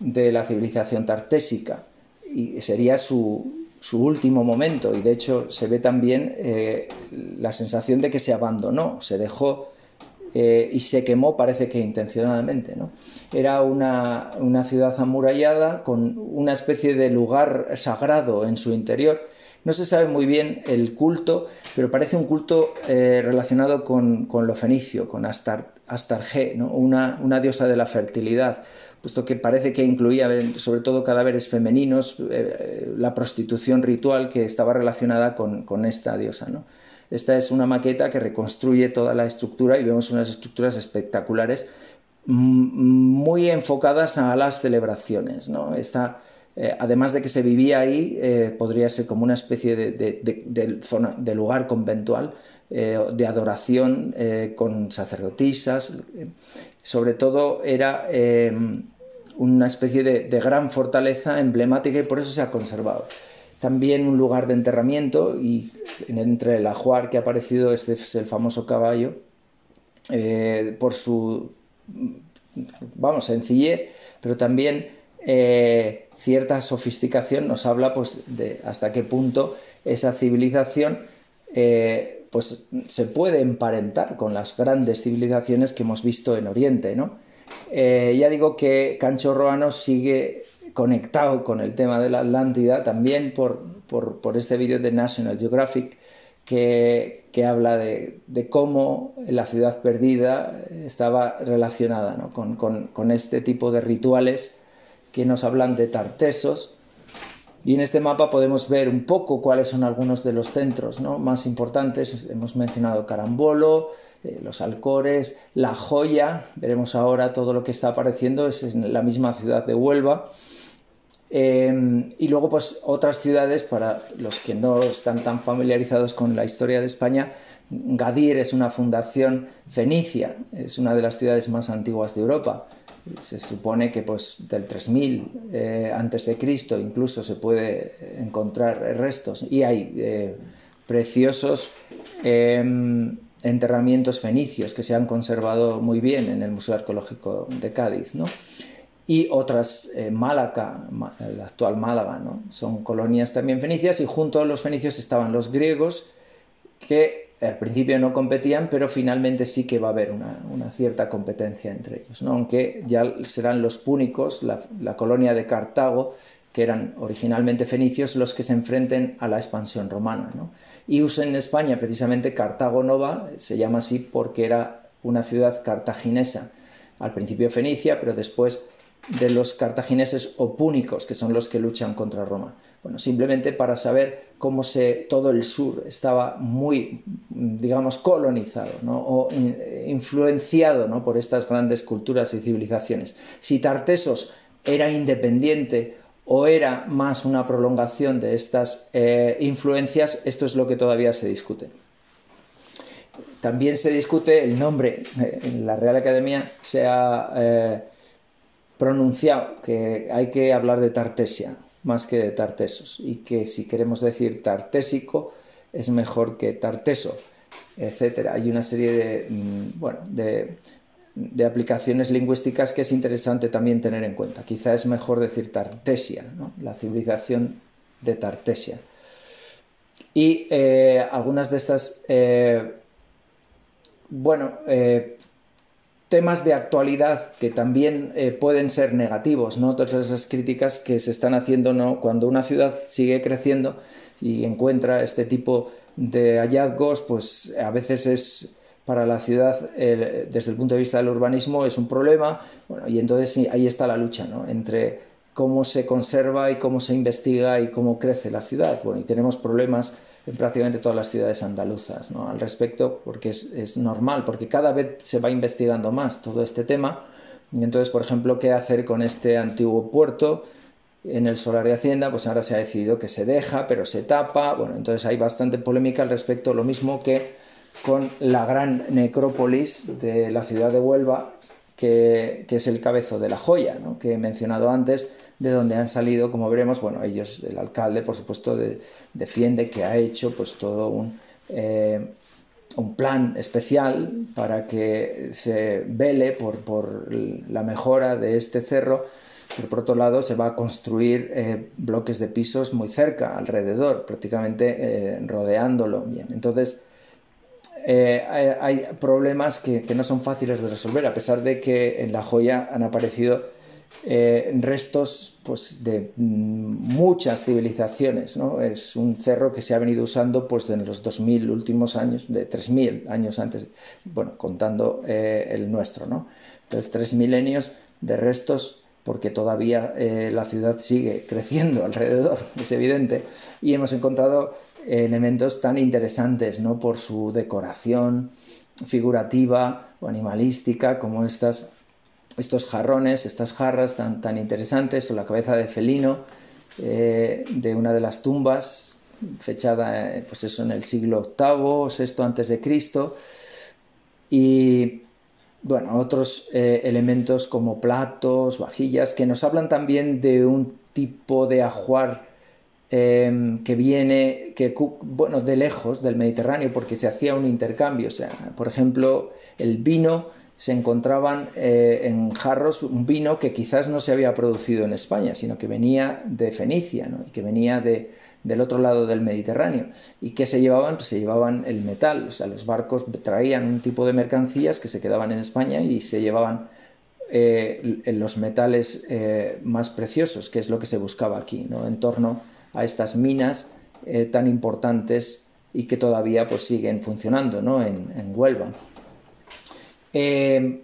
de la civilización tartésica y sería su, último momento. Y de hecho se ve también eh, la sensación de que se abandonó, se dejó eh, y se quemó, parece que intencionadamente. ¿no? Era una, ciudad amurallada con una especie de lugar sagrado en su interior No se sabe muy bien el culto, pero parece un culto eh, relacionado con, lo fenicio, con Astar, Astarge, una, una, diosa de la fertilidad, puesto que parece que incluía sobre todo cadáveres femeninos, eh, la prostitución ritual que estaba relacionada con, esta diosa. Esta es una maqueta que reconstruye toda la estructura y vemos unas estructuras espectaculares muy enfocadas a las celebraciones. ¿no? Eh, además de que se vivía ahí, eh, podría ser como una especie de, lugar conventual eh, de adoración con sacerdotisas. sobre todo era una especie de, gran fortaleza emblemática y por eso se ha conservado. También un lugar de enterramiento y entre el ajuar que ha aparecido, este es el famoso caballo, por su, vamos, sencillez, pero también eh, cierta sofisticación nos habla pues, de hasta qué punto esa civilización eh, pues, se puede emparentar con las grandes civilizaciones que hemos visto en Oriente. ¿no? Eh, ya digo que Cancho Roano sigue conectado con el tema de la Atlántida también por, por, este vídeo de National Geographic que, que habla de, de, cómo la ciudad perdida estaba relacionada ¿no? con, con, con, este tipo de rituales que nos hablan de Tartesos. Y en este mapa podemos ver un poco cuáles son algunos de los centros más importantes. Hemos mencionado Carambolo, eh, los Alcores, La Joya. Veremos ahora todo lo que está apareciendo. Es en la misma ciudad de Huelva. Em, y luego, pues otras ciudades, para los que no están tan familiarizados con la historia de España, Gadir es una fundación fenicia, es una de las ciudades más antiguas de Europa se supone que pues del 3000 eh, antes de Cristo incluso se puede encontrar restos y hay eh, preciosos em, enterramientos fenicios que se han conservado muy bien en el Museo Arqueológico de Cádiz, ¿no? Y otras, eh, Málaga, la actual Málaga, ¿no? Son colonias también fenicias y junto a los fenicios estaban los griegos que al principio no competían, pero finalmente sí que va a haber una, cierta competencia entre ellos, ¿no? aunque ya serán los púnicos, la, colonia de Cartago, que eran originalmente fenicios, los que se enfrenten a la expansión romana. Y usen en España precisamente Cartago Nova, se llama así porque era una ciudad cartaginesa, al principio fenicia, pero después de los cartagineses o púnicos, que son los que luchan contra Roma. Bueno, simplemente para saber cómo se, todo el sur estaba muy, digamos, colonizado o influenciado ¿no? por estas grandes culturas y civilizaciones. Si Tartesos era independiente o era más una prolongación de estas eh, influencias, esto es lo que todavía se discute. También se discute el nombre. En la Real Academia se ha eh, pronunciado que hay que hablar de Tartesia más que de tartesos y que si queremos decir tartésico es mejor que tarteso, etc. Hay una serie de, mm, bueno, de, aplicaciones lingüísticas que es interesante también tener en cuenta. Quizá es mejor decir Tartesia, la civilización de Tartesia. Y eh, algunas de estas, eh, bueno, eh, temas de actualidad que también eh, pueden ser negativos, ¿no? Todas esas críticas que se están haciendo, ¿no? Cuando una ciudad sigue creciendo y encuentra este tipo de hallazgos, pues a veces es para la ciudad, desde el punto de vista del urbanismo, es un problema, bueno, y entonces ahí está la lucha, ¿no? Entre cómo se conserva y cómo se investiga y cómo crece la ciudad. Bueno, y tenemos problemas en prácticamente todas las ciudades andaluzas ¿no? al respecto, porque es, normal, porque cada vez se va investigando más todo este tema. Y entonces, por ejemplo, ¿qué hacer con este antiguo puerto? En el solar de Hacienda, pues ahora se ha decidido que se deja, pero se tapa. Bueno, entonces hay bastante polémica al respecto, lo mismo que con la gran necrópolis de la ciudad de Huelva, que, es el cabezo de la joya, que he mencionado antes, de donde han salido, como veremos, bueno, ellos, el alcalde, por supuesto, defiende que ha hecho pues todo un, eh, plan especial para que se vele por, por, la mejora de este cerro, pero por otro lado se va a construir eh, bloques de pisos muy cerca, alrededor, prácticamente eh, rodeándolo bien. Entonces, hay problemas que, que, no son fáciles de resolver, a pesar de que en La Joya han aparecido eh, restos pues, de mm, muchas civilizaciones. ¿no? Es un cerro que se ha venido usando pues, en los 2000 últimos años, de 3000 años antes, bueno, contando eh, el nuestro. ¿no? Entonces, tres milenios de restos porque todavía eh, la ciudad sigue creciendo alrededor, es evidente, y hemos encontrado elementos tan interesantes ¿no? por su decoración figurativa o animalística como estas estos jarrones, estas jarras tan, tan interesantes, o la cabeza de felino eh, de una de las tumbas, fechada eh, pues eso, en el siglo VIII o VI antes de Cristo, y bueno, otros eh, elementos como platos, vajillas, que nos hablan también de un tipo de ajuar em, que viene, que, bueno, de lejos del Mediterráneo, porque se hacía un intercambio, o sea, por ejemplo, el vino se encontraban eh, en jarros un vino que quizás no se había producido en España, sino que venía de Fenicia y que venía del otro lado del Mediterráneo. ¿Y qué se llevaban? Pues se llevaban el metal, o sea, los barcos traían un tipo de mercancías que se quedaban en España y se llevaban eh, los metales eh, más preciosos, que es lo que se buscaba aquí, ¿no? en torno a estas minas tan importantes y que todavía pues, siguen funcionando ¿no? en, en Huelva. Eh,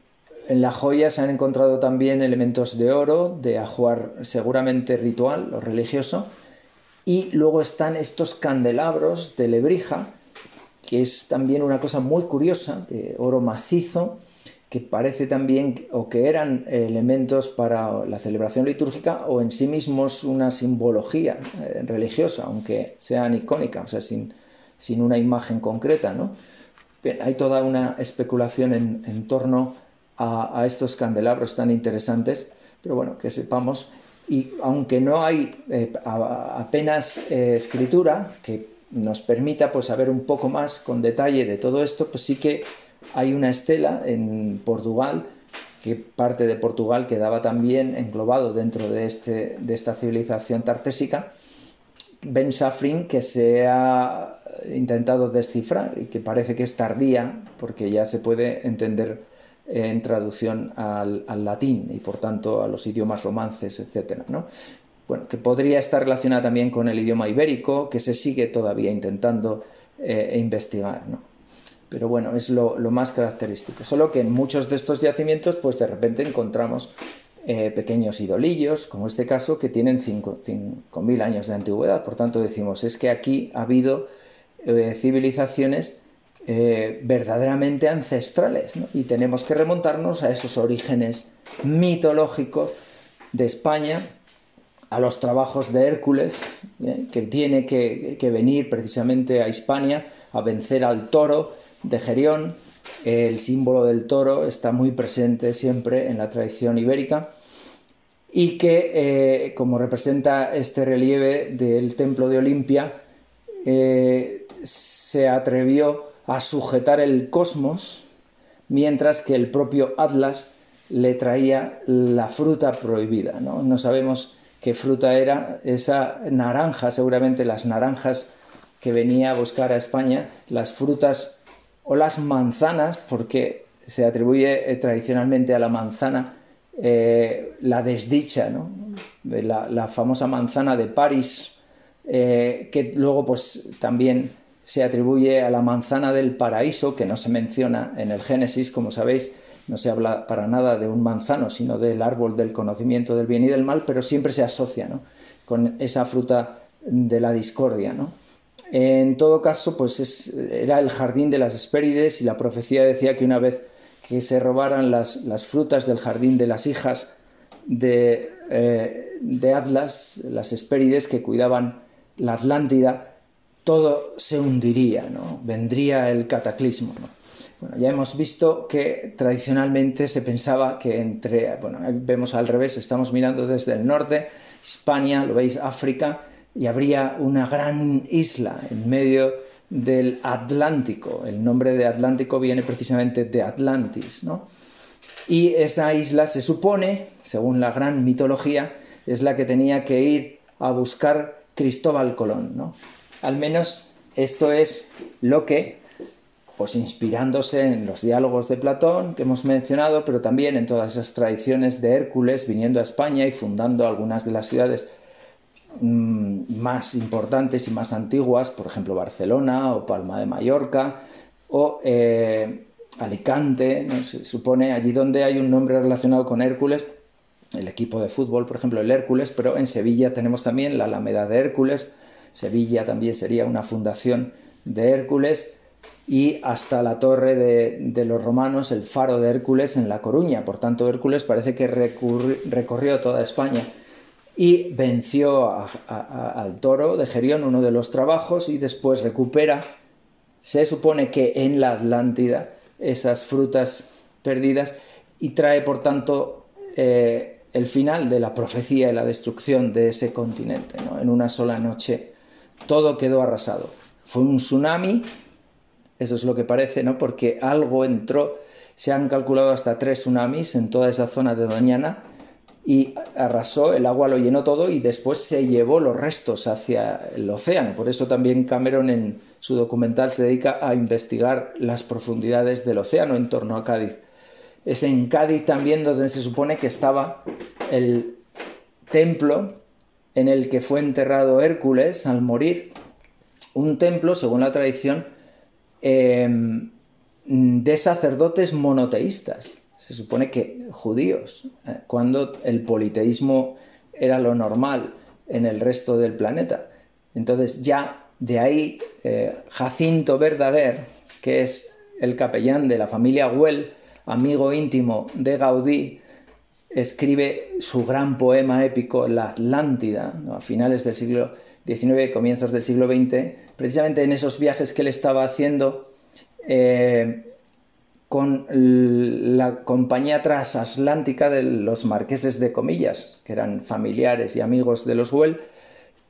en la joya se han encontrado también elementos de oro, de ajuar seguramente ritual o religioso, y luego están estos candelabros de lebrija, que es también una cosa muy curiosa, de oro macizo, que parece también o que eran elementos para la celebración litúrgica o en sí mismos una simbología eh, religiosa, aunque sean icónicas, o sea, sin, sin una imagen concreta, ¿no? hay toda una especulación en, torno a, estos candelabros tan interesantes, pero bueno, que sepamos, y aunque no hay eh, apenas eh, escritura que nos permita pues saber un poco más con detalle de todo esto, pues sí que hay una estela en Portugal, que parte de Portugal quedaba también englobado dentro de, este, de esta civilización tartésica, Ben Safrin, que se ha intentado descifrar y que parece que es tardía porque ya se puede entender en traducción al, latín y por tanto a los idiomas romances, etc. ¿no? Bueno, que podría estar relacionada también con el idioma ibérico, que se sigue todavía intentando eh, investigar. ¿no? Pero bueno, es lo, más característico. Solo que en muchos de estos yacimientos, pues de repente encontramos eh, pequeños idolillos, como este caso, que tienen 5.000 años de antigüedad. Por tanto, decimos, es que aquí ha habido eh, civilizaciones eh, verdaderamente ancestrales y tenemos que remontarnos a esos orígenes mitológicos de España, a los trabajos de Hércules, que tiene que, venir precisamente a Hispania a vencer al toro de Gerión. El símbolo del toro está muy presente siempre en la tradición ibérica y que, como representa este relieve del templo de Olimpia, se atrevió a sujetar el cosmos, mientras que el propio Atlas le traía la fruta prohibida. No, no sabemos qué fruta era esa naranja, seguramente las naranjas que venía a buscar a España, las frutas o las manzanas, porque se atribuye eh, tradicionalmente a la manzana eh, la desdicha, ¿no? la, famosa manzana de París, eh, que luego pues también se atribuye a la manzana del paraíso, que no se menciona en el Génesis, como sabéis, no se habla para nada de un manzano, sino del árbol del conocimiento del bien y del mal, pero siempre se asocia con esa fruta de la discordia. En todo caso, pues era el jardín de las Hespérides y la profecía decía que una vez que se robaran las, frutas del jardín de las hijas de, eh, de Atlas, las Hespérides que cuidaban la Atlántida, todo se hundiría, ¿no? vendría el cataclismo. Bueno, ya hemos visto que tradicionalmente se pensaba que entre, bueno, vemos al revés, estamos mirando desde el norte, España, lo veis, África, y habría una gran isla en medio del Atlántico. El nombre de Atlántico viene precisamente de Atlantis, ¿no? Y esa isla se supone, según la gran mitología, es la que tenía que ir a buscar Cristóbal Colón, ¿no? Al menos esto es lo que pues inspirándose en los diálogos de Platón que hemos mencionado, pero también en todas esas tradiciones de Hércules viniendo a España y fundando algunas de las ciudades más importantes y más antiguas, por ejemplo Barcelona o Palma de Mallorca o eh, Alicante, se supone allí donde hay un nombre relacionado con Hércules, el equipo de fútbol, por ejemplo, el Hércules, pero en Sevilla tenemos también la Alameda de Hércules, Sevilla también sería una fundación de Hércules, y hasta la torre de, los romanos, el faro de Hércules en La Coruña. Por tanto, Hércules parece que recorrió toda España y venció al toro de Gerión, uno de los trabajos, y después recupera, se supone que en la Atlántida, esas frutas perdidas y trae, por tanto, eh, el final de la profecía y la destrucción de ese continente. En una sola noche todo quedó arrasado. Fue un tsunami eso es lo que parece, ¿no? Porque algo entró, se han calculado hasta tres tsunamis en toda esa zona de Doñana y arrasó, el agua lo llenó todo y después se llevó los restos hacia el océano. Por eso también Cameron en su documental se dedica a investigar las profundidades del océano en torno a Cádiz. Es en Cádiz también donde se supone que estaba el templo en el que fue enterrado Hércules al morir. Un templo, según la tradición, Em, de sacerdotes monoteístas, se supone que judíos, eh, cuando el politeísmo era lo normal en el resto del planeta. Entonces ya de ahí eh, Jacinto Verdaguer, que es el capellán de la familia Güell, amigo íntimo de Gaudí, escribe su gran poema épico La Atlántida, a finales del siglo XIX, comienzos del siglo XX, precisamente en esos viajes que él estaba haciendo eh, con la compañía transatlántica de los marqueses de Comillas, que eran familiares y amigos de los Well,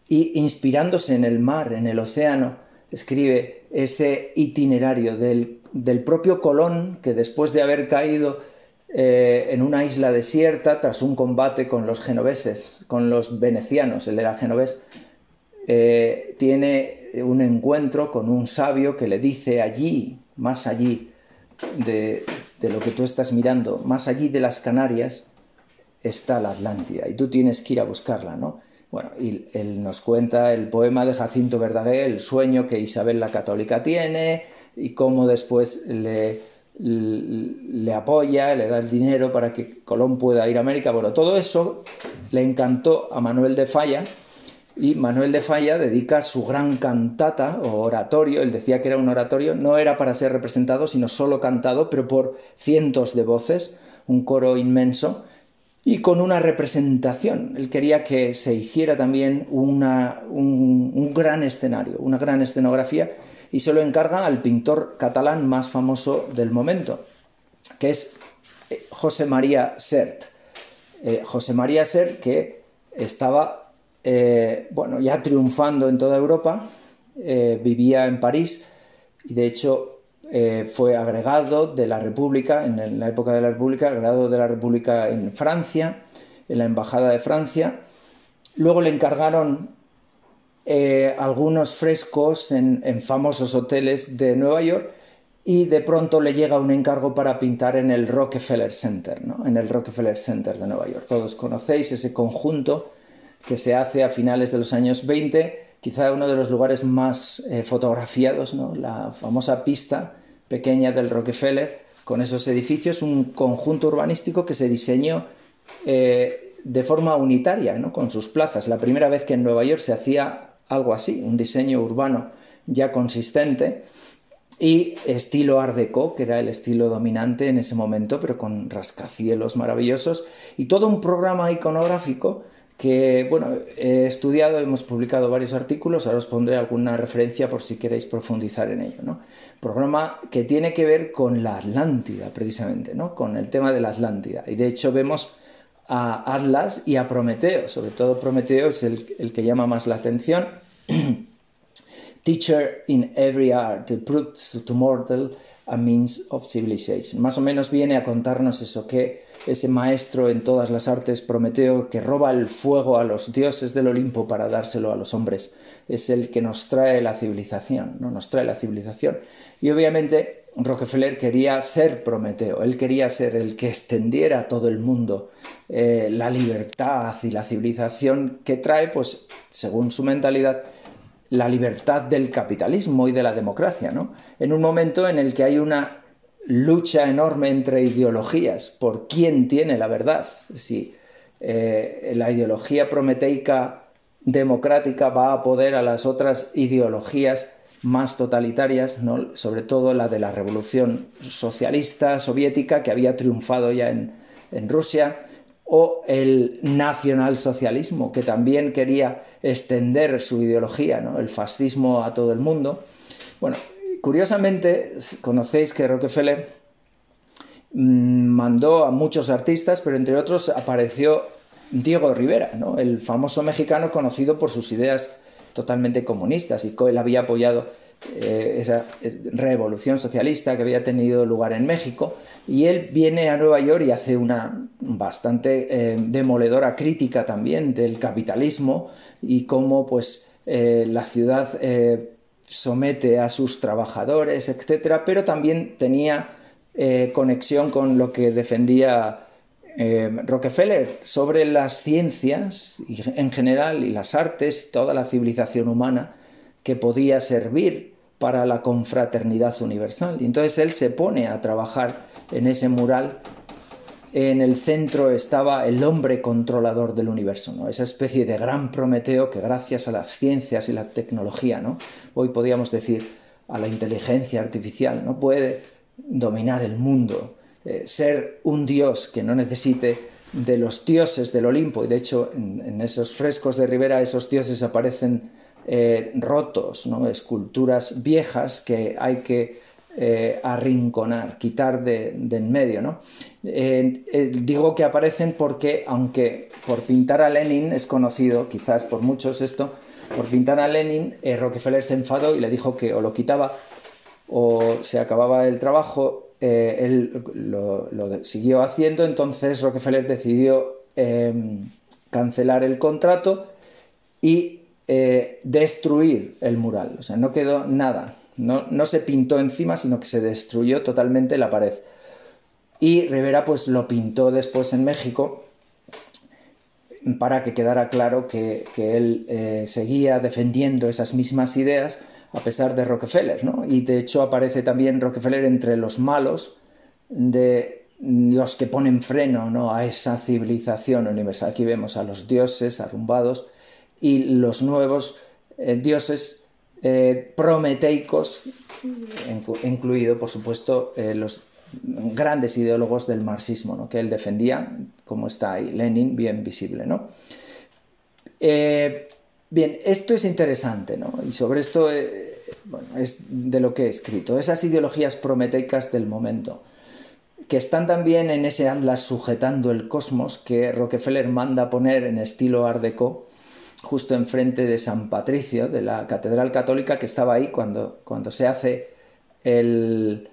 y inspirándose en el mar, en el océano, escribe ese itinerario del, propio Colón, que después de haber caído eh, en una isla desierta, tras un combate con los genoveses, con los venecianos, él era genovés, eh, tiene un encuentro con un sabio que le dice allí, más allí de, lo que tú estás mirando, más allí de las Canarias, está la Atlántida y tú tienes que ir a buscarla, ¿no? Bueno, y él nos cuenta el poema de Jacinto Verdaguer, el sueño que Isabel la Católica tiene y cómo después le, le apoya, le da el dinero para que Colón pueda ir a América. Bueno, todo eso le encantó a Manuel de Falla y Manuel de Falla dedica su gran cantata o oratorio, él decía que era un oratorio, no era para ser representado, sino solo cantado, pero por cientos de voces, un coro inmenso, y con una representación. Él quería que se hiciera también una, un, gran escenario, una gran escenografía, y se lo encarga al pintor catalán más famoso del momento, que es eh, José María Sert. Eh, José María Sert, que estaba eh, bueno, ya triunfando en toda Europa, eh, vivía en París y de hecho eh, fue agregado de la República, en la época de la República, agregado de la República en Francia, en la Embajada de Francia. Luego le encargaron algunos frescos en, famosos hoteles de Nueva York y de pronto le llega un encargo para pintar en el Rockefeller Center, ¿no? en el Rockefeller Center de Nueva York. Todos conocéis ese conjunto que se hace a finales de los años 20, quizá uno de los lugares más eh, fotografiados, la famosa pista pequeña del Rockefeller, con esos edificios, un conjunto urbanístico que se diseñó eh, de forma unitaria, ¿no? con sus plazas. La primera vez que en Nueva York se hacía algo así, un diseño urbano ya consistente y estilo Art Deco, que era el estilo dominante en ese momento, pero con rascacielos maravillosos, y todo un programa iconográfico que bueno, he estudiado, hemos publicado varios artículos, ahora os pondré alguna referencia por si queréis profundizar en ello, ¿no? Programa que tiene que ver con la Atlántida, precisamente, ¿no? Con el tema de la Atlántida. Y de hecho vemos a Atlas y a Prometeo, sobre todo Prometeo es el, el que llama más la atención. Teacher in every art, the to mortal a means of civilization. Más o menos viene a contarnos eso, que ese maestro en todas las artes, Prometeo, que roba el fuego a los dioses del Olimpo para dárselo a los hombres, es el que nos trae la civilización, ¿no? Nos trae la civilización. Y obviamente Rockefeller quería ser Prometeo, él quería ser el que extendiera a todo el mundo eh, la libertad y la civilización que trae, pues, según su mentalidad, la libertad del capitalismo y de la democracia, ¿no? En un momento en el que hay una lucha enorme entre ideologías por quién tiene la verdad. Si eh, la ideología prometeica democrática va a poder a las otras ideologías más totalitarias, ¿no? sobre todo la de la revolución socialista soviética que había triunfado ya en, Rusia, o el nacionalsocialismo que también quería extender su ideología, ¿no? el fascismo a todo el mundo. Bueno, curiosamente, conocéis que Rockefeller mm, mandó a muchos artistas, pero entre otros apareció Diego Rivera, el famoso mexicano conocido por sus ideas totalmente comunistas y él había apoyado eh, esa eh, revolución socialista que había tenido lugar en México y él viene a Nueva York y hace una bastante eh, demoledora crítica también del capitalismo y cómo pues la ciudad somete a sus trabajadores, etcétera, pero también tenía conexión con lo que defendía eh, Rockefeller sobre las ciencias en general y las artes, toda la civilización humana que podía servir para la confraternidad universal. Y entonces él se pone a trabajar en ese mural. En el centro estaba el hombre controlador del universo, ¿no? esa especie de gran Prometeo que gracias a las ciencias y la tecnología, ¿no? hoy podríamos decir a la inteligencia artificial, no puede dominar el mundo, eh, ser un dios que no necesite de los dioses del Olimpo, y de hecho en, esos frescos de Rivera esos dioses aparecen eh, rotos, ¿no? esculturas viejas que hay que eh, arrinconar, quitar de, en medio. ¿no? digo que aparecen porque, aunque por pintar a Lenin es conocido, quizás por muchos esto, por pintar a Lenin, Rockefeller se enfadó y le dijo que o lo quitaba o se acababa el trabajo eh, él lo, siguió haciendo, entonces Rockefeller decidió em, cancelar el contrato y eh, destruir el mural. O sea, no quedó nada, no, se pintó encima, sino que se destruyó totalmente la pared. Y Rivera pues lo pintó después en México para que quedara claro que, que él eh, seguía defendiendo esas mismas ideas a pesar de Rockefeller, ¿no? Y de hecho aparece también Rockefeller entre los malos de los que ponen freno ¿no? a esa civilización universal. Aquí vemos a los dioses arrumbados y los nuevos eh, dioses eh, prometeicos, incluido por supuesto eh, los grandes ideólogos del marxismo, que él defendía, como está ahí Lenin, bien visible. ¿no? Bien, esto es interesante, ¿no? Y sobre esto eh, es de lo que he escrito. Esas ideologías prometeicas del momento, que están también en ese atlas sujetando el cosmos que Rockefeller manda poner en estilo Art Deco, justo enfrente de San Patricio, de la Catedral Católica que estaba ahí cuando, cuando se hace el,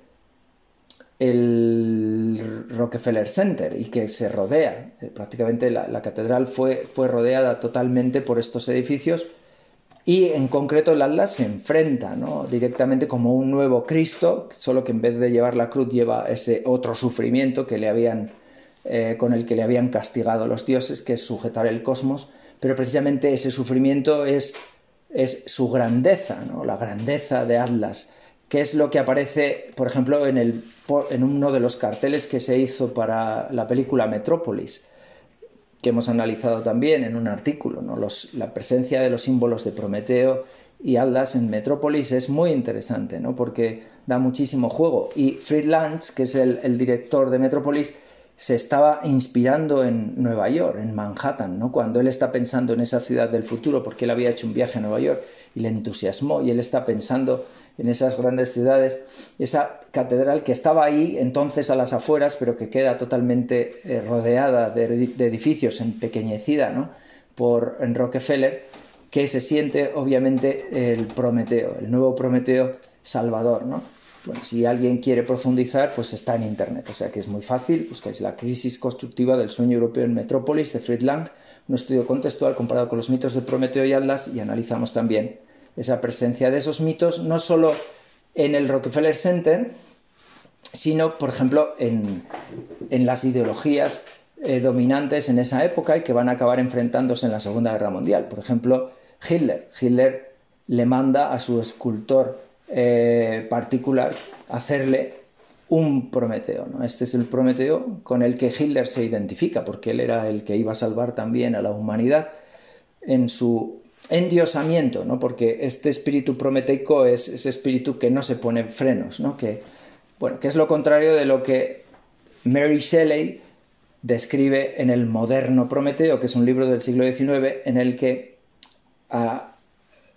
el Rockefeller Center y que se rodea. Eh, prácticamente la, catedral fue, fue, rodeada totalmente por estos edificios y en concreto el Atlas se enfrenta ¿no? directamente como un nuevo Cristo, solo que en vez de llevar la cruz lleva ese otro sufrimiento que le habían, eh, con el que le habían castigado los dioses, que es sujetar el cosmos, pero precisamente ese sufrimiento es, es su grandeza, ¿no? la grandeza de Atlas que es lo que aparece, por ejemplo, en, el, en uno de los carteles que se hizo para la película Metrópolis, que hemos analizado también en un artículo. ¿no? la presencia de los símbolos de Prometeo y Aldas en Metrópolis es muy interesante, ¿no? porque da muchísimo juego. Y Fred Lantz, que es el, el director de Metrópolis, se estaba inspirando en Nueva York, en Manhattan, ¿no? cuando él está pensando en esa ciudad del futuro, porque él había hecho un viaje a Nueva York y le entusiasmó, y él está pensando en esas grandes ciudades, esa catedral que estaba ahí entonces a las afueras, pero que queda totalmente eh, rodeada de, edificios, empequeñecida ¿no? por Rockefeller, que se siente obviamente el Prometeo, el nuevo Prometeo Salvador. ¿no? Si alguien quiere profundizar, pues está en internet, o sea que es muy fácil, buscáis la crisis constructiva del sueño europeo en Metrópolis de Friedland, un estudio contextual comparado con los mitos de Prometeo y Atlas y analizamos también esa presencia de esos mitos, no solo en el Rockefeller Center, sino, por ejemplo, en, las ideologías eh, dominantes en esa época y que van a acabar enfrentándose en la Segunda Guerra Mundial. Por ejemplo, Hitler. Hitler le manda a su escultor eh, particular hacerle un Prometeo. ¿no? Este es el Prometeo con el que Hitler se identifica, porque él era el que iba a salvar también a la humanidad en su endiosamiento, ¿no? porque este espíritu prometeico es ese espíritu que no se pone frenos, ¿no? que, bueno, que es lo contrario de lo que Mary Shelley describe en el moderno Prometeo, que es un libro del siglo XIX en el que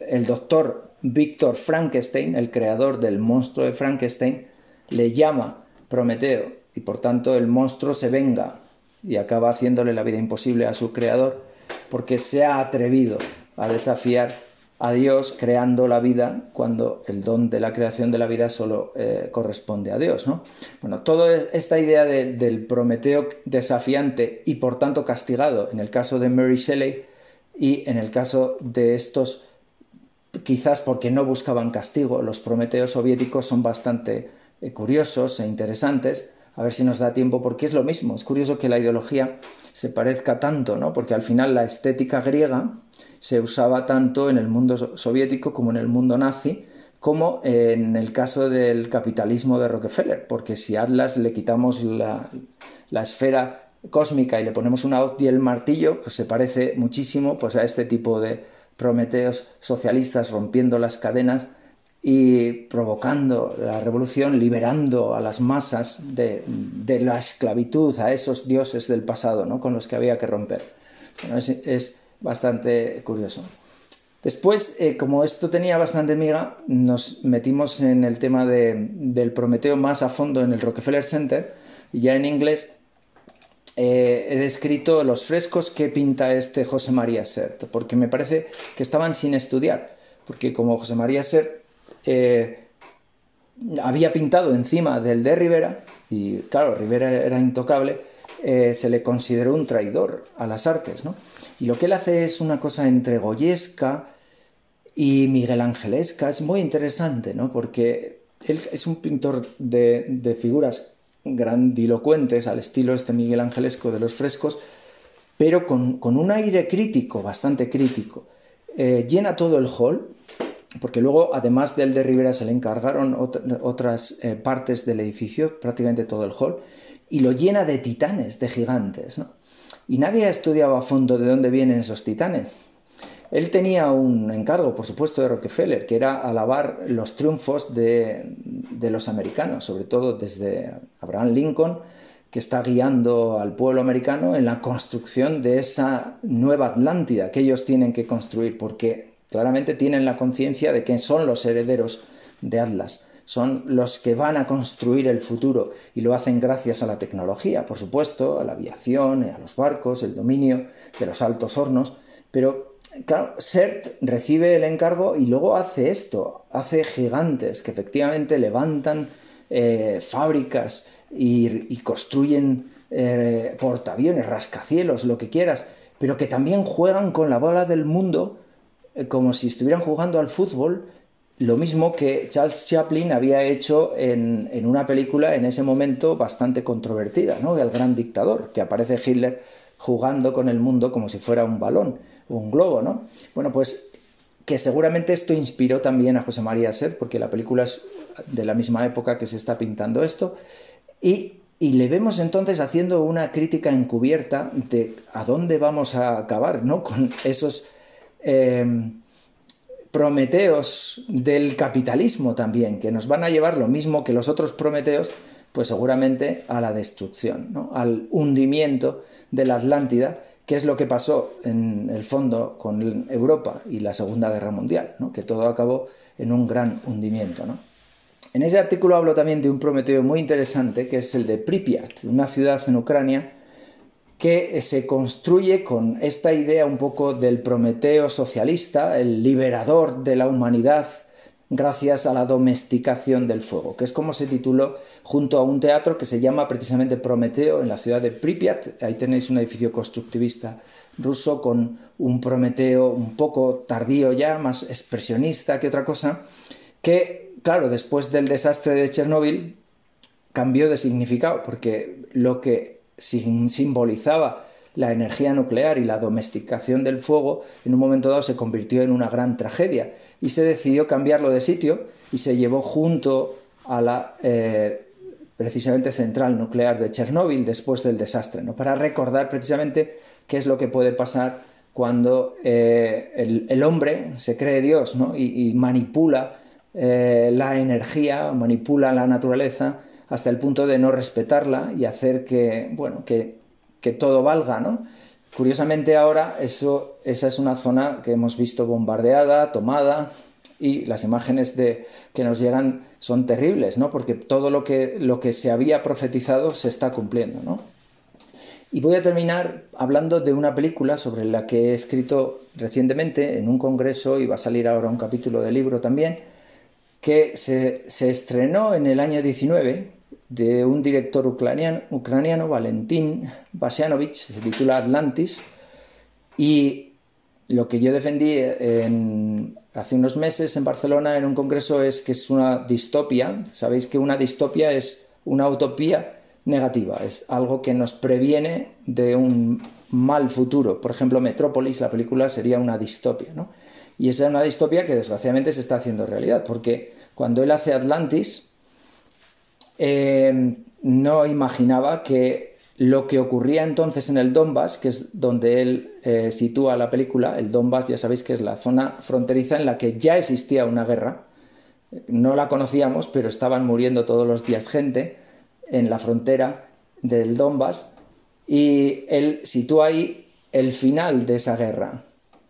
el doctor Víctor Frankenstein, el creador del monstruo de Frankenstein, le llama Prometeo y por tanto el monstruo se venga y acaba haciéndole la vida imposible a su creador porque se ha atrevido a desafiar a Dios creando la vida cuando el don de la creación de la vida solo eh, corresponde a Dios. ¿no? Bueno, toda esta idea del Prometeo desafiante y por tanto castigado en el caso de Mary Shelley y en el caso de estos, quizás porque no buscaban castigo, los Prometeos soviéticos son bastante eh, curiosos e interesantes. A ver si nos da tiempo, porque es lo mismo. Es curioso que la ideología se parezca tanto, ¿no? Porque al final la estética griega se usaba tanto en el mundo soviético como en el mundo nazi, como en el caso del capitalismo de Rockefeller, porque si a Atlas le quitamos la, esfera cósmica y le ponemos una hoz y el martillo, pues se parece muchísimo pues, a este tipo de prometeos socialistas rompiendo las cadenas y provocando la revolución, liberando a las masas de, la esclavitud, a esos dioses del pasado ¿no? con los que había que romper. es, bastante curioso. Después, eh, como esto tenía bastante miga, nos metimos en el tema del Prometeo más a fondo en el Rockefeller Center ya en inglés eh, he descrito los frescos que pinta este José María Sert, porque me parece que estaban sin estudiar, porque como José María Sert eh, había pintado encima del de Rivera, y claro, Rivera era intocable, eh, se le consideró un traidor a las artes, ¿no? Y lo que él hace es una cosa entre goyesca y Miguel Angelesca, es muy interesante, ¿no? Porque él es un pintor de, figuras grandilocuentes, al estilo este Miguel Angelesco de los frescos, pero con, un aire crítico, bastante crítico. Eh, llena todo el hall porque luego, además del de Rivera, se le encargaron otras eh, partes del edificio, prácticamente todo el hall, y lo llena de titanes, de gigantes. Y nadie ha estudiado a fondo de dónde vienen esos titanes. Él tenía un encargo, por supuesto, de Rockefeller, que era alabar los triunfos de, los americanos, sobre todo desde Abraham Lincoln, que está guiando al pueblo americano en la construcción de esa nueva Atlántida que ellos tienen que construir, porque Claramente tienen la conciencia de que son los herederos de Atlas, son los que van a construir el futuro y lo hacen gracias a la tecnología, por supuesto, a la aviación, a los barcos, el dominio de los altos hornos, pero claro, CERT recibe el encargo y luego hace esto, hace gigantes que efectivamente levantan eh, fábricas y, construyen eh, portaaviones, rascacielos, lo que quieras, pero que también juegan con la bola del mundo eh, como si estuvieran jugando al fútbol, lo mismo que Charles Chaplin había hecho en, una película en ese momento bastante controvertida, ¿no? El gran dictador, que aparece Hitler jugando con el mundo como si fuera un balón o un globo, ¿no? Bueno, pues que seguramente esto inspiró también a José María Ser, porque la película es de la misma época que se está pintando esto, y, y le vemos entonces haciendo una crítica encubierta de a dónde vamos a acabar, ¿no? Con esos Em, prometeos del capitalismo también, que nos van a llevar lo mismo que los otros prometeos, pues seguramente a la destrucción, al hundimiento de la Atlántida, que es lo que pasó en el fondo con Europa y la Segunda Guerra Mundial, que todo acabó en un gran hundimiento. En ese artículo hablo también de un prometeo muy interesante, que es el de Pripyat, una ciudad en Ucrania, que se construye con esta idea un poco del Prometeo socialista, el liberador de la humanidad gracias a la domesticación del fuego, que es como se tituló junto a un teatro que se llama precisamente Prometeo en la ciudad de Pripyat. Ahí tenéis un edificio constructivista ruso con un Prometeo un poco tardío ya, más expresionista que otra cosa, que, claro, después del desastre de Chernóbil, cambió de significado, porque lo que simbolizaba la energía nuclear y la domesticación del fuego en un momento dado se convirtió en una gran tragedia y se decidió cambiarlo de sitio y se llevó junto a la eh, precisamente central nuclear de Chernóbil después del desastre, ¿no? para recordar precisamente qué es lo que puede pasar cuando eh, el, hombre se cree Dios y, manipula eh, la energía, manipula la naturaleza hasta el punto de no respetarla y hacer que, bueno, que, que todo valga, ¿no? Curiosamente ahora eso, esa es una zona que hemos visto bombardeada, tomada, y las imágenes de, que nos llegan son terribles, ¿no? Porque todo lo que, lo que se había profetizado se está cumpliendo, ¿no? Y voy a terminar hablando de una película sobre la que he escrito recientemente en un congreso y va a salir ahora un capítulo de libro también, que se, se estrenó en el año 19 de un director ucraniano, ucraniano Valentín Basianovich, se titula Atlantis, y lo que yo defendí hace unos meses en Barcelona en un congreso es que es una distopia. Sabéis que una distopia es una utopía negativa, es algo que nos previene de un mal futuro. Por ejemplo, Metrópolis, la película, sería una distopia, ¿no? Y esa es una distopia que desgraciadamente se está haciendo realidad, porque cuando él hace Atlantis, eh, no imaginaba que lo que ocurría entonces en el Donbass, que es donde él eh, sitúa la película, el Donbass ya sabéis que es la zona fronteriza en la que ya existía una guerra, no la conocíamos, pero estaban muriendo todos los días gente en la frontera del Donbass, y él sitúa ahí el final de esa guerra.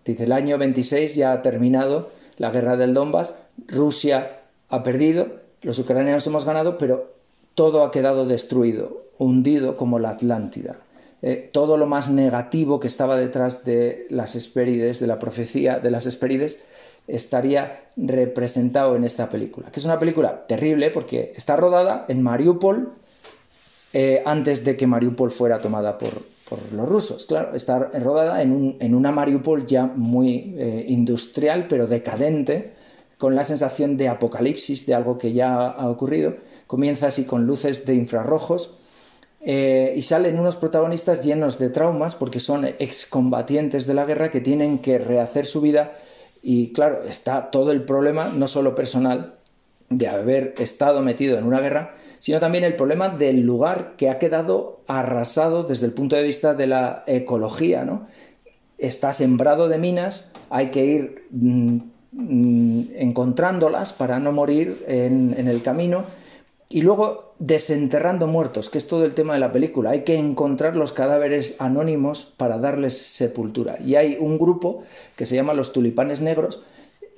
Dice, el año 26 ya ha terminado la guerra del Donbass, Rusia ha perdido, los ucranianos hemos ganado, pero todo ha quedado destruido, hundido como la Atlántida. Eh, todo lo más negativo que estaba detrás de las Hespérides, de la profecía de las Hespérides, estaría representado en esta película, que es una película terrible porque está rodada en Mariupol eh, antes de que Mariupol fuera tomada por, los rusos. Claro, está rodada en, una Mariupol ya muy eh, industrial, pero decadente, con la sensación de apocalipsis, de algo que ya ha ocurrido comienza así con luces de infrarrojos eh, y salen unos protagonistas llenos de traumas porque son excombatientes de la guerra que tienen que rehacer su vida y claro, está todo el problema no solo personal de haber estado metido en una guerra, sino también el problema del lugar que ha quedado arrasado desde el punto de vista de la ecología, ¿no? Está sembrado de minas, hay que ir mm, mm, encontrándolas para no morir en el camino y luego desenterrando muertos, que es todo el tema de la película. Hay que encontrar los cadáveres anónimos para darles sepultura. Y hay un grupo que se llama los tulipanes negros,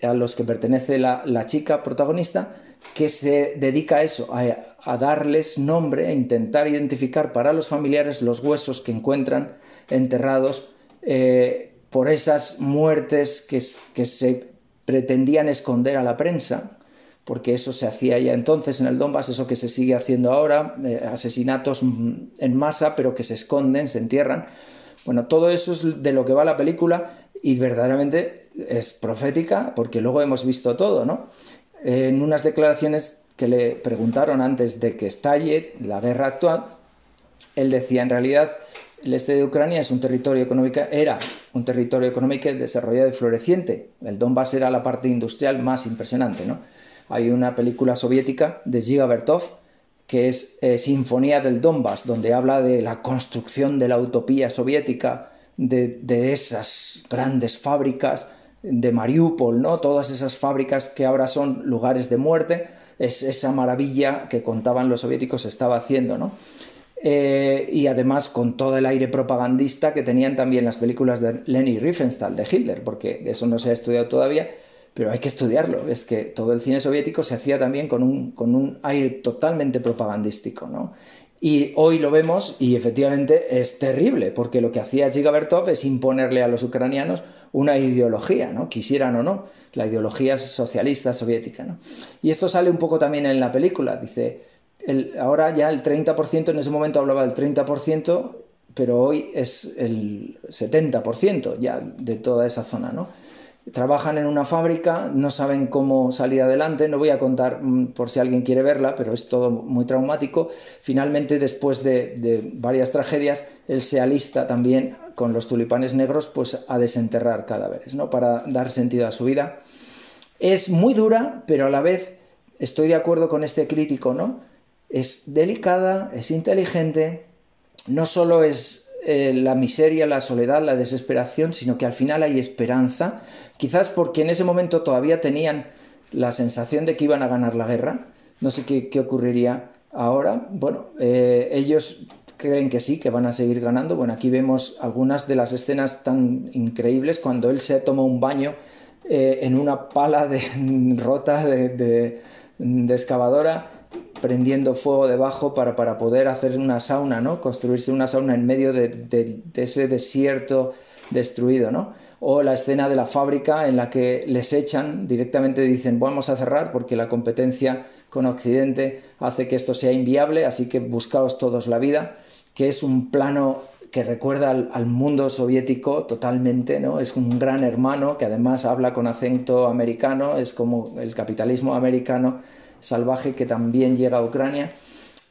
a los que pertenece la, chica protagonista, que se dedica a eso, a, darles nombre, a intentar identificar para los familiares los huesos que encuentran enterrados eh, por esas muertes que, que se pretendían esconder a la prensa porque eso se hacía ya entonces en el Donbass, eso que se sigue haciendo ahora, eh, asesinatos en masa, pero que se esconden, se entierran. Bueno, todo eso es de lo que va la película y verdaderamente es profética, porque luego hemos visto todo, ¿no? En unas declaraciones que le preguntaron antes de que estalle la guerra actual, él decía en realidad el este de Ucrania es un territorio económico, era un territorio económico desarrollado y floreciente. El Donbass era la parte industrial más impresionante, ¿no? Hay una película soviética de Giga Bertov que es eh, Sinfonía del Donbass, donde habla de la construcción de la utopía soviética, de, esas grandes fábricas de Mariupol, ¿no? Todas esas fábricas que ahora son lugares de muerte, es esa maravilla que contaban los soviéticos estaba haciendo, ¿no? Eh, y además con todo el aire propagandista que tenían también las películas de Leni Riefenstahl, de Hitler, porque eso no se ha estudiado todavía, pero hay que estudiarlo. Es que todo el cine soviético se hacía también con un, con un aire totalmente propagandístico, ¿no? Y hoy lo vemos y efectivamente es terrible, porque lo que hacía Bertov es imponerle a los ucranianos una ideología, ¿no? Quisieran o no, la ideología socialista soviética, ¿no? Y esto sale un poco también en la película, dice, el, ahora ya el 30%, en ese momento hablaba del 30%, pero hoy es el 70% ya de toda esa zona, ¿no? Trabajan en una fábrica, no saben cómo salir adelante, no voy a contar mm, por si alguien quiere verla, pero es todo muy traumático. Finalmente, después de, varias tragedias, él se alista también con los tulipanes negros pues a desenterrar cadáveres, ¿no? Para dar sentido a su vida. Es muy dura, pero a la vez estoy de acuerdo con este crítico, ¿no? Es delicada, es inteligente, no solo es eh, la miseria, la soledad, la desesperación, sino que al final hay esperanza, quizás porque en ese momento todavía tenían la sensación de que iban a ganar la guerra. No sé qué, ocurriría ahora. Bueno, eh, ellos creen que sí, que van a seguir ganando. Bueno, aquí vemos algunas de las escenas tan increíbles cuando él se toma un baño eh, en una pala de, rota de excavadora prendiendo fuego debajo para, para poder hacer una sauna, ¿no? Construirse una sauna en medio de, ese desierto destruido, ¿no? O la escena de la fábrica en la que les echan, directamente dicen vamos a cerrar porque la competencia con Occidente hace que esto sea inviable, así que buscaos todos la vida, que es un plano que recuerda al, al, mundo soviético totalmente, ¿no? Es un gran hermano que además habla con acento americano, es como el capitalismo americano salvaje que también llega a Ucrania.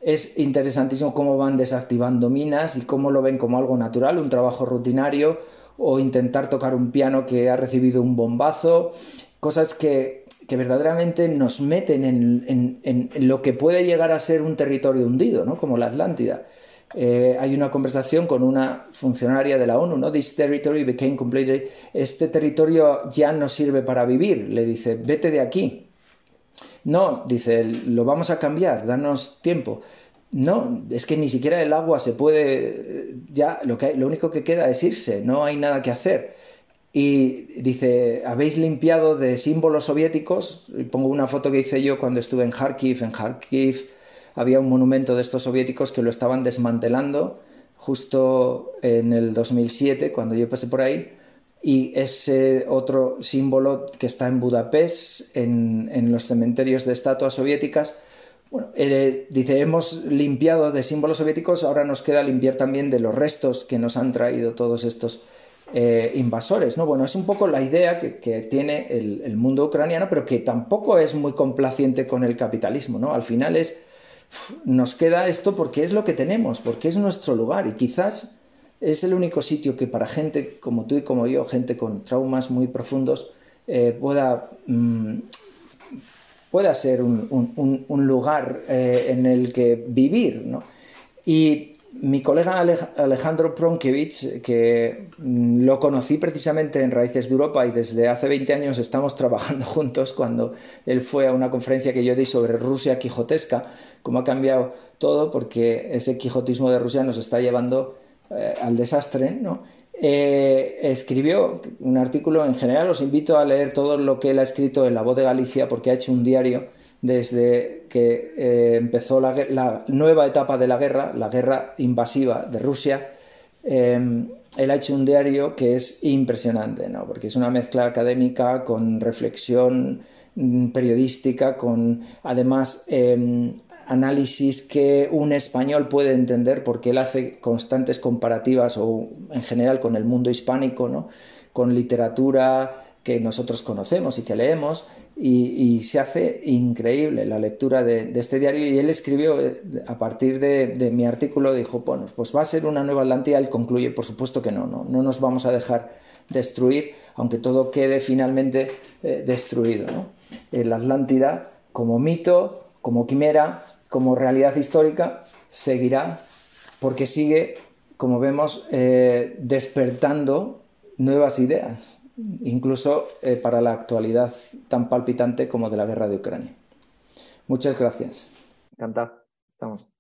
Es interesantísimo cómo van desactivando minas y cómo lo ven como algo natural, un trabajo rutinario o intentar tocar un piano que ha recibido un bombazo, cosas que, verdaderamente nos meten en, lo que puede llegar a ser un territorio hundido, ¿no? como la Atlántida. Eh, hay una conversación con una funcionaria de la ONU, ¿no? This territory became completely... Este territorio ya no sirve para vivir, le dice, vete de aquí. No, dice, lo vamos a cambiar, danos tiempo. No, es que ni siquiera el agua se puede, ya lo, que lo único que queda es irse, no hay nada que hacer. Y dice, habéis limpiado de símbolos soviéticos, y pongo una foto que hice yo cuando estuve en Kharkiv, en Kharkiv había un monumento de estos soviéticos que lo estaban desmantelando justo en el 2007, cuando yo pasé por ahí, y ese otro símbolo que está en Budapest, en, los cementerios de estatuas soviéticas. Bueno, eh, dice, hemos limpiado de símbolos soviéticos, ahora nos queda limpiar también de los restos que nos han traído todos estos eh, invasores. ¿no? Bueno, es un poco la idea que, tiene el, el, mundo ucraniano, pero que tampoco es muy complaciente con el capitalismo. ¿no? Al final es, nos queda esto porque es lo que tenemos, porque es nuestro lugar y quizás es el único sitio que para gente como tú y como yo, gente con traumas muy profundos, eh, pueda, mm, pueda ser un, lugar eh, en el que vivir. ¿no? Y mi colega Alejandro Pronkevich, que mm, lo conocí precisamente en Raíces de Europa y desde hace 20 años estamos trabajando juntos cuando él fue a una conferencia que yo di sobre Rusia quijotesca, cómo ha cambiado todo porque ese quijotismo de Rusia nos está llevando eh, al desastre, ¿no? Eh, escribió un artículo, en general os invito a leer todo lo que él ha escrito en La Voz de Galicia porque ha hecho un diario desde que eh, empezó la, nueva etapa de la guerra, la guerra invasiva de Rusia. él ha hecho un diario que es impresionante, ¿no? porque es una mezcla académica con reflexión mm, periodística, con además em, análisis que un español puede entender porque él hace constantes comparativas o en general con el mundo hispánico, ¿no? con literatura que nosotros conocemos y que leemos y, se hace increíble la lectura de, este diario y él escribió a partir de, mi artículo dijo bueno pues va a ser una nueva Atlántida él concluye por supuesto que no no, no nos vamos a dejar destruir aunque todo quede finalmente eh, destruido ¿no? la Atlántida como mito como quimera como realidad histórica seguirá porque sigue, como vemos, eh, despertando nuevas ideas, incluso eh, para la actualidad tan palpitante como de la guerra de Ucrania. Muchas gracias. Encantado. Estamos.